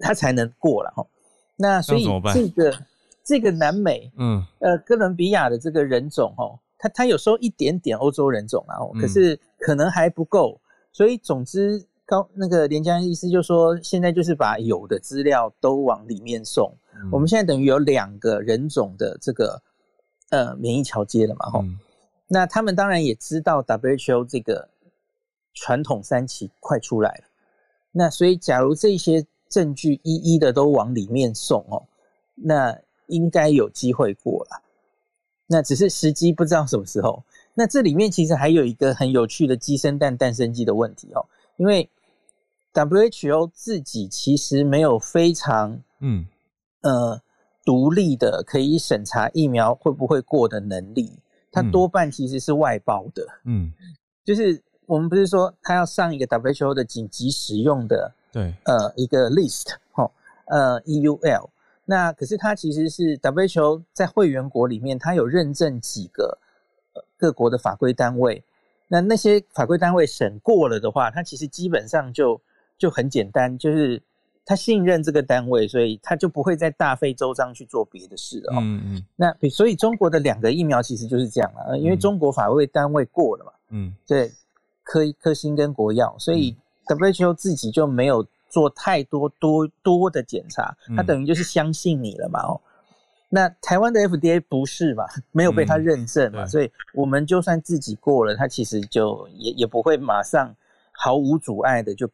他才能过了哈。那所以这个这个南美，嗯，呃，哥伦比亚的这个人种哦，他他有时候一点点欧洲人种啊，可是可能还不够。所以总之，高那个连江医师就说，现在就是把有的资料都往里面送。我们现在等于有两个人种的这个呃免疫桥接了嘛，哈。那他们当然也知道 WHO 这个。传统三期快出来了，那所以假如这些证据一一的都往里面送哦，那应该有机会过了。那只是时机不知道什么时候。那这里面其实还有一个很有趣的鸡生蛋蛋生鸡的问题哦，因为 WHO 自己其实没有非常嗯呃独立的可以审查疫苗会不会过的能力，它多半其实是外包的，嗯，就是。我们不是说他要上一个 WHO 的紧急使用的对呃一个 list 哈呃 EUL，那可是它其实是 WHO 在会员国里面，它有认证几个各国的法规单位，那那些法规单位审过了的话，它其实基本上就就很简单，就是他信任这个单位，所以他就不会再大费周章去做别的事了。嗯嗯，那所以中国的两个疫苗其实就是这样了，因为中国法规单位过了嘛。嗯，对。科科兴跟国药，所以 WHO 自己就没有做太多多多的检查，他等于就是相信你了嘛哦。那台湾的 FDA 不是嘛，没有被他认证嘛，所以我们就算自己过了，他其实就也也不会马上毫无阻碍的就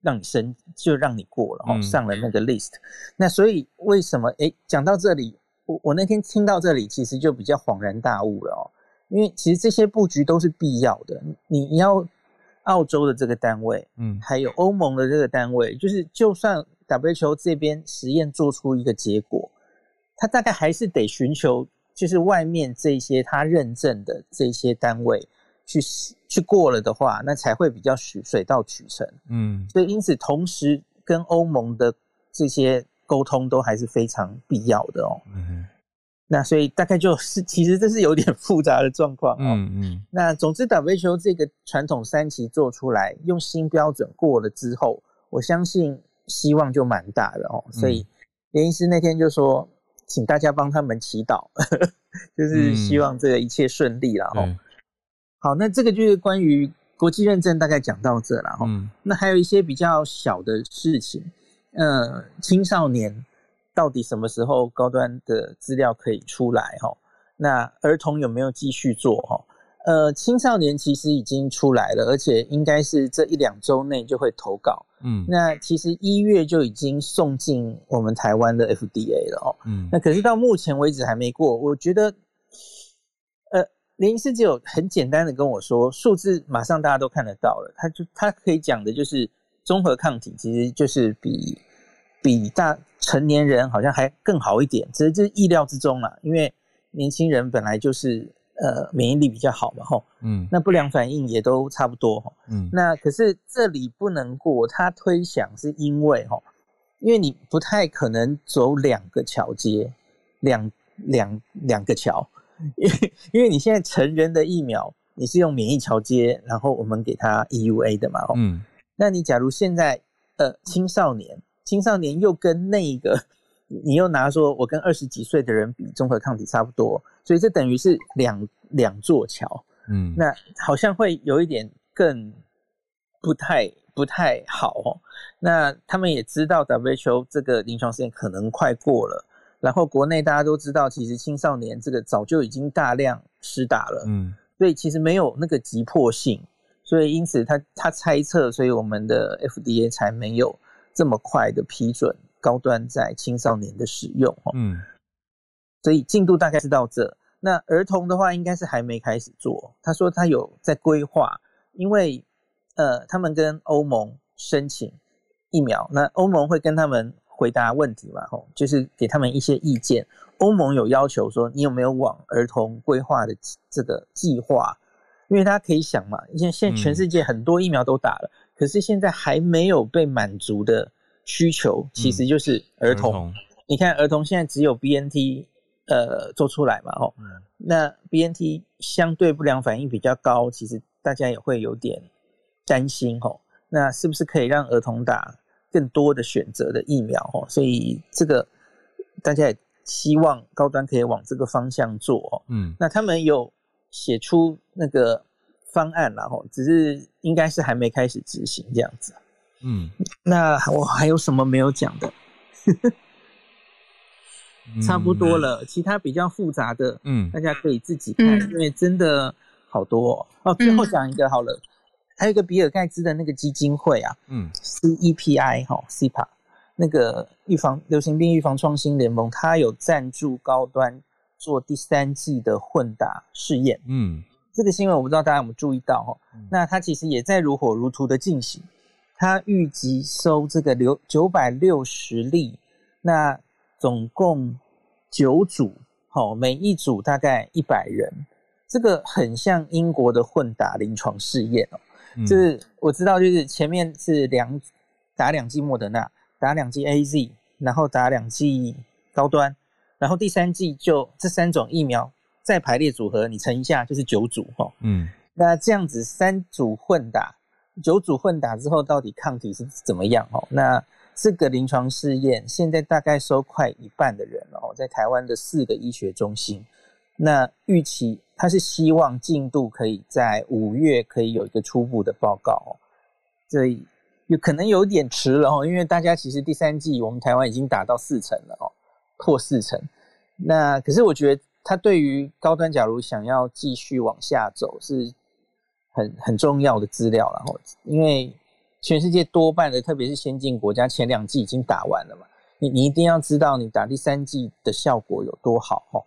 让你升，就让你过了哦，上了那个 list。那所以为什么诶讲到这里，我我那天听到这里，其实就比较恍然大悟了哦。因为其实这些布局都是必要的，你你要澳洲的这个单位，嗯，还有欧盟的这个单位，就是就算 WHO 这边实验做出一个结果，他大概还是得寻求就是外面这些他认证的这些单位去去过了的话，那才会比较水水到渠成，嗯，所以因此同时跟欧盟的这些沟通都还是非常必要的哦。嗯那所以大概就是，其实这是有点复杂的状况哦。嗯嗯。那总之，WHO 这个传统三期做出来，用新标准过了之后，我相信希望就蛮大的哦。所以连医师那天就说，请大家帮他们祈祷，(laughs) 就是希望这个一切顺利了哦。好，那这个就是关于国际认证，大概讲到这了哈。嗯。那还有一些比较小的事情，呃，青少年。到底什么时候高端的资料可以出来？哈，那儿童有没有继续做？哈，呃，青少年其实已经出来了，而且应该是这一两周内就会投稿。嗯，那其实一月就已经送进我们台湾的 FDA 了。哦，嗯，那可是到目前为止还没过。我觉得，呃，林医师只有很简单的跟我说，数字马上大家都看得到了。他就他可以讲的就是综合抗体，其实就是比。比大成年人好像还更好一点，只是这意料之中啦。因为年轻人本来就是呃免疫力比较好嘛，吼，嗯，那不良反应也都差不多，哈，嗯，那可是这里不能过，他推想是因为哈，因为你不太可能走两个桥接，两两两个桥，因 (laughs) 为因为你现在成人的疫苗你是用免疫桥接，然后我们给他 EUA 的嘛，嗯，那你假如现在呃青少年。青少年又跟那个，(laughs) 你又拿说，我跟二十几岁的人比，综合抗体差不多，所以这等于是两两座桥，嗯，那好像会有一点更不太不太好哦。那他们也知道 WHO 这个临床试验可能快过了，然后国内大家都知道，其实青少年这个早就已经大量施打了，嗯，所以其实没有那个急迫性，所以因此他他猜测，所以我们的 FDA 才没有。这么快的批准高端在青少年的使用，嗯，所以进度大概是到这。那儿童的话，应该是还没开始做。他说他有在规划，因为呃，他们跟欧盟申请疫苗，那欧盟会跟他们回答问题嘛，吼，就是给他们一些意见。欧盟有要求说，你有没有往儿童规划的这个计划？因为大家可以想嘛，现现在全世界很多疫苗都打了，可是现在还没有被满足的需求，其实就是儿童。你看，儿童现在只有 B N T。呃，做出来嘛，吼，那 B N T 相对不良反应比较高，其实大家也会有点担心，吼，那是不是可以让儿童打更多的选择的疫苗，吼？所以这个大家也希望高端可以往这个方向做，嗯，那他们有写出那个方案了，吼，只是应该是还没开始执行这样子，嗯，那我还有什么没有讲的？差不多了，其他比较复杂的，嗯，大家可以自己看，因为真的好多哦。最后讲一个好了，还有一个比尔盖茨的那个基金会啊，嗯，CEPI 哈，CPA 那个预防流行病预防创新联盟，它有赞助高端做第三季的混打试验，嗯，这个新闻我不知道大家有没有注意到哈。那它其实也在如火如荼的进行，它预计收这个流九百六十例，那。总共九组，好，每一组大概一百人，这个很像英国的混打临床试验哦。就是我知道，就是前面是两打两剂莫德纳，打两剂 A Z，然后打两剂高端，然后第三剂就这三种疫苗再排列组合，你乘一下就是九组哈。嗯，那这样子三组混打，九组混打之后到底抗体是怎么样？哦，那。这个临床试验现在大概收快一半的人哦，在台湾的四个医学中心。那预期他是希望进度可以在五月可以有一个初步的报告哦，所以有可能有点迟了哦，因为大家其实第三季我们台湾已经打到四成了哦，破四成。那可是我觉得它对于高端，假如想要继续往下走，是很很重要的资料，然后因为。全世界多半的，特别是先进国家，前两季已经打完了嘛？你你一定要知道，你打第三季的效果有多好哦。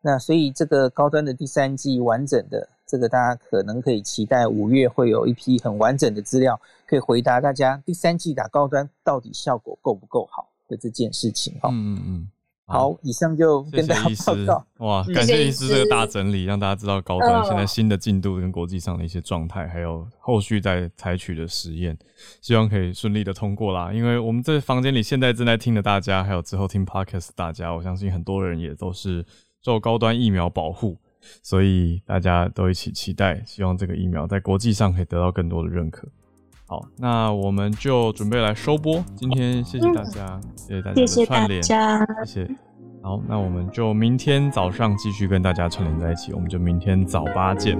那所以这个高端的第三季完整的，这个大家可能可以期待五月会有一批很完整的资料，可以回答大家第三季打高端到底效果够不够好的这件事情哈。嗯嗯嗯。好，以上就跟大家报告。哇，感谢医师这个大整理，让大家知道高端现在新的进度跟国际上的一些状态，还有后续在采取的实验，希望可以顺利的通过啦。因为我们这房间里现在正在听的大家，还有之后听 podcast 大家，我相信很多人也都是受高端疫苗保护，所以大家都一起期待，希望这个疫苗在国际上可以得到更多的认可。好，那我们就准备来收播。今天谢谢大家，谢谢大家的串联，谢谢。好，那我们就明天早上继续跟大家串联在一起，我们就明天早八见。